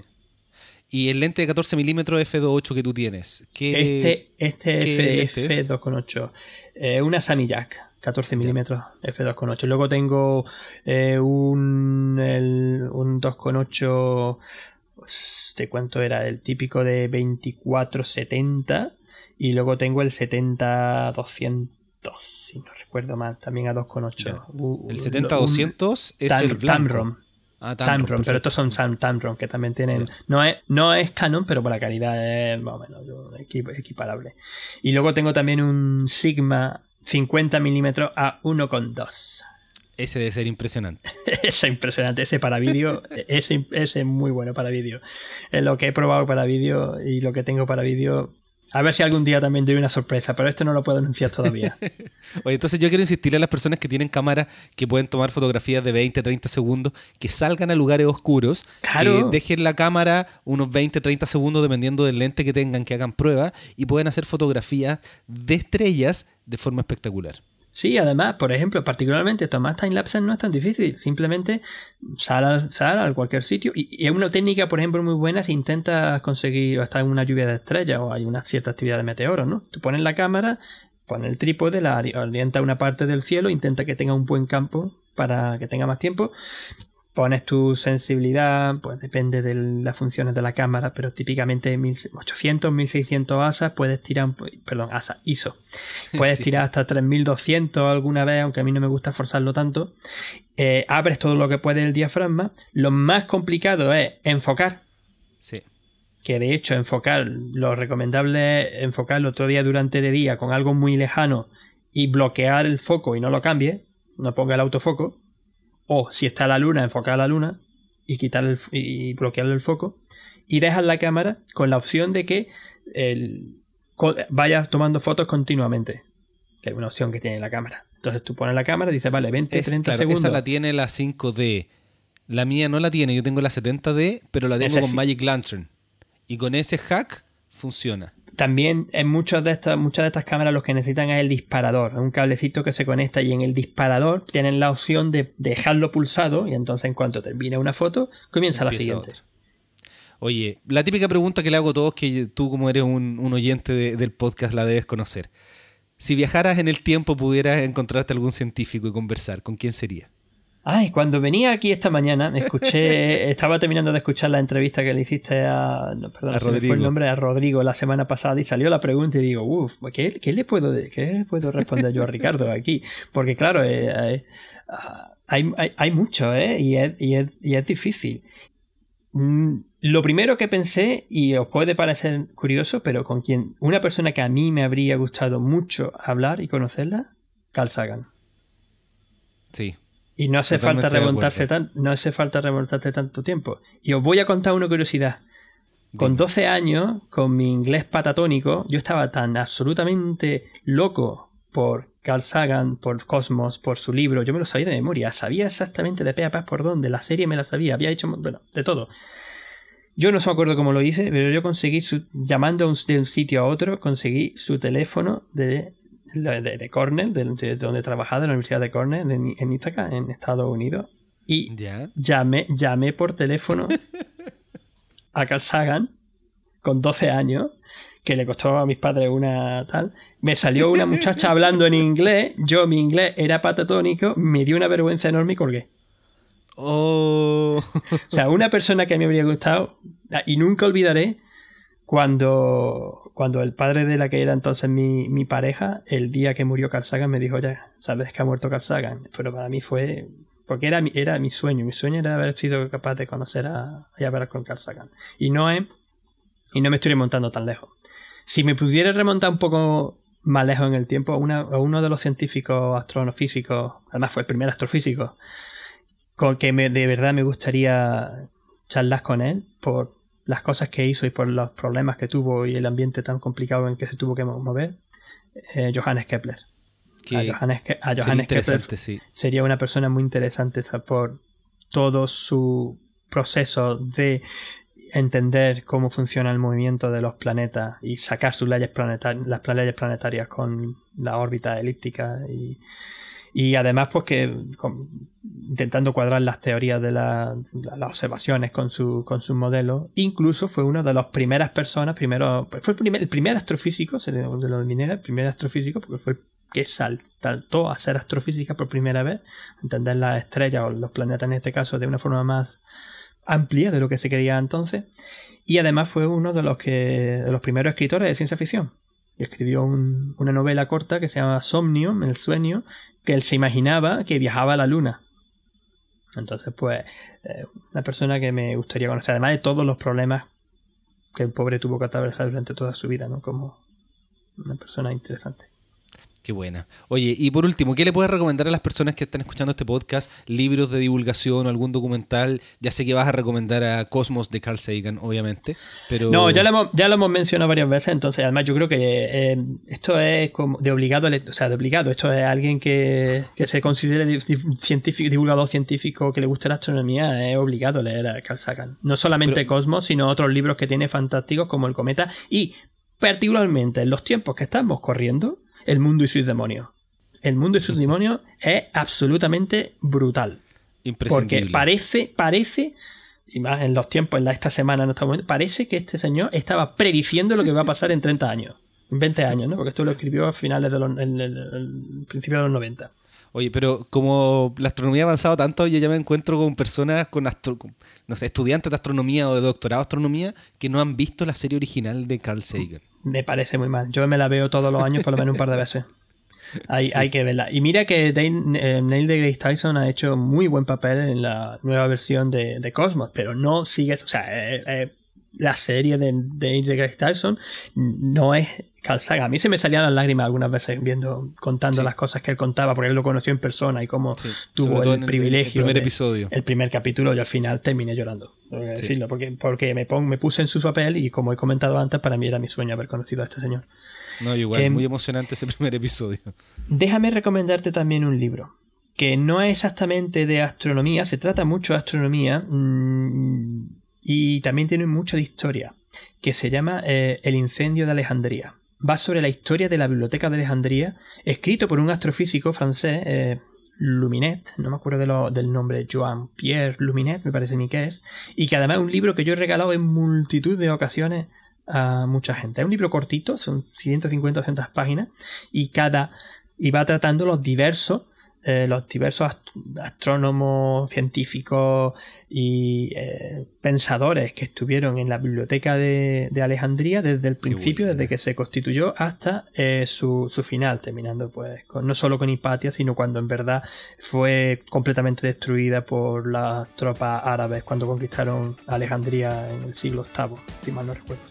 ¿Y el lente de 14 milímetros f2.8 que tú tiees? ¿qué, este este f2.8, una Sammy Jack. 14 milímetros f2.8. Luego tengo eh, un, un 2.8 de cuánto era el típico de 24-70 y luego tengo el 70-200 si no recuerdo mal también a 2.8 el 70-200 es el blanco. Ah, Tamron, pero estos son Sam Tamron que también tienen. No es, no es Canon, pero por la calidad es más o menos equiparable. Y luego tengo también un Sigma 50 milímetros a 1,2. Ese debe ser impresionante. ese impresionante, ese para vídeo, ese, es muy bueno para vídeo. Es lo que he probado para vídeo y lo que tengo para vídeo. A ver si algún día también doy una sorpresa, pero esto no lo puedo anunciar todavía. Oye, entonces yo quiero insistir a las personas que tienen cámaras que pueden tomar fotografías de 20, 30 segundos, que salgan a lugares oscuros, que dejen la cámara unos 20, 30 segundos dependiendo del lente que tengan, que hagan pruebas y pueden hacer fotografías de estrellas de forma espectacular. Sí, además, por ejemplo, particularmente tomar timelapses no es tan difícil. Simplemente sal, a cualquier sitio. Y, es una técnica, por ejemplo, muy buena si intentas conseguir estar en una lluvia de estrellas o hay una cierta actividad de meteoros, ¿no? Tú pones la cámara, pones el trípode, la orienta a una parte del cielo, intenta que tenga un buen campo para que tenga más tiempo pones tu sensibilidad, pues depende de las funciones de la cámara, pero típicamente 1800, 1600 ASA puedes tirar, perdón, ASA, ISO, puedes tirar hasta 3200 alguna vez, aunque a mí no me gusta forzarlo tanto. Eh, abres todo lo que puede el diafragma. Lo más complicado es enfocar. Sí. Que de hecho, enfocar, lo recomendable es enfocarlo todavía durante el día con algo muy lejano y bloquear el foco y no lo cambie, no ponga el autofoco o si está la luna, enfocar a la luna y quitar el, y bloquearle el foco. Y dejas la cámara con la opción de que el, vayas tomando fotos continuamente. Que es una opción que tiene la cámara. Entonces tú pones la cámara y dices, vale, 20, 30 segundos. Esa la tiene la 5D. La mía no la tiene, yo tengo la 70D, pero la tengo con Magic Lantern. Y con ese hack funciona. También en muchas de estas, muchas de estas cámaras lo que necesitan es el disparador, un cablecito que se conecta y en el disparador tienen la opción de dejarlo pulsado y entonces en cuanto termine una foto comienza la siguiente. Oye, la típica pregunta que le hago a todos, que tú como eres un, oyente del podcast la debes conocer. Si viajaras en el tiempo pudieras encontrarte algún científico y conversar, ¿con quién sería? Ay, cuando venía aquí esta mañana, escuché, estaba terminando de escuchar la entrevista que le hiciste a, perdón, fue el nombre, a Rodrigo la semana pasada y salió la pregunta y digo, uff, ¿qué, le puedo, ¿qué puedo responder yo a Ricardo aquí? Porque claro, eh, eh, hay, hay, mucho, ¿eh? Y es, y es, y es difícil. Mm, lo primero que pensé, y os puede parecer curioso, pero con quien, una persona que a mí me habría gustado mucho hablar y conocerla, Carl Sagan. Sí, y no hace falta remontarse tan, no hace falta remontarte tanto tiempo. Y os voy a contar una curiosidad. Con 12 años, con mi inglés patatónico, yo estaba tan absolutamente loco por Carl Sagan, por Cosmos, por su libro. Yo me lo sabía de memoria. Sabía exactamente de pe a pa por dónde. La serie me la sabía. Había hecho, bueno, de todo. Yo no se me acuerdo cómo lo hice, pero yo conseguí, su, llamando de un sitio a otro, conseguí su teléfono de, de, Cornell, de, donde trabajaba, de la Universidad de Cornell, en, en Ithaca, en Estados Unidos. Y llamé, llamé por teléfono a Carl Sagan con 12 años, que le costó a mis padres una tal. Me salió una muchacha hablando en inglés, yo mi inglés era patatónico, me dio una vergüenza enorme y colgué. Oh. O sea, una persona que me habría gustado, y nunca olvidaré cuando, cuando el padre de la que era entonces mi, mi pareja, el día que murió Carl Sagan, me dijo, ya, sabes que ha muerto Carl Sagan. Pero para mí fue, porque era, era mi sueño, mi sueño era haber sido capaz de conocer a, y hablar con Carl Sagan. Y no es, y no me estoy remontando tan lejos. Si me pudiera remontar un poco más lejos en el tiempo, una, uno de los científicos astronofísicos, además fue el primer astrofísico, con que de verdad me gustaría charlar con él por las cosas que hizo y por los problemas que tuvo y el ambiente tan complicado en que se tuvo que mover, eh, Johannes Kepler. a Johannes, Kepler sería una persona muy interesante por todo su proceso de entender cómo funciona el movimiento de los planetas y sacar sus leyes planetarias, las leyes planetarias con la órbita elíptica y, y además, pues que intentando cuadrar las teorías de las observaciones con su, con su modelo, incluso fue una de las primeras personas, primero, pues, fue el primer, el primer astrofísico, se lo denomina el primer astrofísico, porque fue el que saltó a ser astrofísica por primera vez, entender las estrellas o los planetas en este caso de una forma más amplia de lo que se quería entonces, y además fue uno de los que de los primeros escritores de ciencia ficción. Escribió una novela corta que se llama Somnium, el sueño, que él se imaginaba que viajaba a la luna. Entonces, pues, eh, una persona que me gustaría conocer, además de todos los problemas que el pobre tuvo que atravesar durante toda su vida, ¿no? Como una persona interesante. Qué buena. Oye, y por último, ¿qué le puedes recomendar a las personas que están escuchando este podcast? ¿Libros de divulgación o algún documental? Ya sé que vas a recomendar a Cosmos de Carl Sagan, obviamente, pero... No, ya lo hemos, ya lo hemos mencionado varias veces, entonces además yo creo que eh, esto es como de obligado, o sea, de obligado, esto es alguien que, se considere científico, divulgador científico que le guste la astronomía, es obligado leer a Carl Sagan. No solamente Cosmos, sino otros libros que tiene fantásticos como El Cometa y particularmente en los tiempos que estamos corriendo, el mundo y sus demonios. El mundo y sus demonios es absolutamente brutal. Porque parece, parece, y más en los tiempos, en esta semana, en este momento, parece que este señor estaba prediciendo lo que va a pasar en 30 años, en 20 años, ¿no? Porque esto lo escribió a finales de los, en el, principio de los 90. Oye, pero como la astronomía ha avanzado tanto, yo ya me encuentro con personas, con, no sé, estudiantes de astronomía o de doctorado de astronomía que no han visto la serie original de Carl Sagan me parece muy mal. Yo me la veo todos los años por lo menos un par de veces. Hay, hay que verla. Y mira que eh, Neil deGrasse Tyson ha hecho muy buen papel en la nueva versión de, de Cosmos, pero no sigues, o sea, eh, eh, la serie de, de deGrasse Tyson no es Carl A mí se me salían las lágrimas algunas veces viendo, contando las cosas que él contaba, porque él lo conoció en persona y cómo tuvo el, privilegio. El primer episodio. El primer capítulo, y al final terminé llorando. decirlo, porque, porque me, me puse en su papel y como he comentado antes, para mí era mi sueño haber conocido a este señor. No, igual, em, muy emocionante ese primer episodio. Déjame recomendarte también un libro que no es exactamente de astronomía, se trata mucho de astronomía mm, y también tiene mucho de historia, que se llama eh, El incendio de Alejandría va sobre la historia de la Biblioteca de Alejandría, escrito por un astrofísico francés, eh, Luminet, no me acuerdo del nombre, Joan Pierre Luminet, me parece ni que es, y que además es un libro que yo he regalado en multitud de ocasiones a mucha gente. Es un libro cortito, son 150 o 200 páginas, y cada y va tratando los diversos eh, los diversos astrónomos, científicos y eh, pensadores que estuvieron en la biblioteca de, Alejandría desde el principio, desde que se constituyó hasta eh, su, final, terminando pues no solo con Hipatia, sino cuando en verdad fue completamente destruida por las tropas árabes cuando conquistaron Alejandría en el siglo VIII, si mal no recuerdo,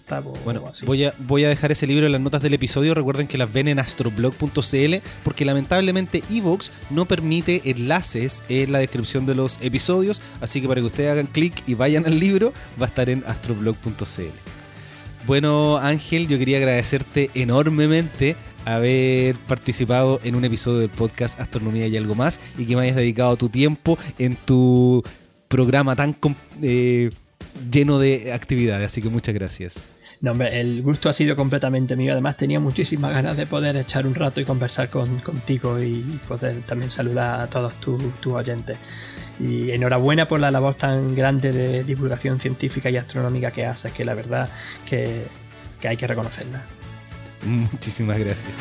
Bueno, Voy, a, voy a dejar ese libro en las notas del episodio, recuerden que las ven en astroblog.cl porque lamentablemente Evox no permite enlaces en la descripción de los episodios, así que para que ustedes hagan clic y vayan al libro, va a estar en astroblog.cl. Bueno, Ángel, yo quería agradecerte enormemente haber participado en un episodio del podcast Astronomía y algo más y que me hayas dedicado tu tiempo en tu programa tan eh, lleno de actividades, así que muchas gracias. No, hombre, el gusto ha sido completamente mío. Además, tenía muchísimas ganas de poder echar un rato y conversar contigo y poder también saludar a todos tus oyentes. Y enhorabuena por la labor tan grande de divulgación científica y astronómica que haces, que la verdad que, que hay que reconocerla. Muchísimas gracias.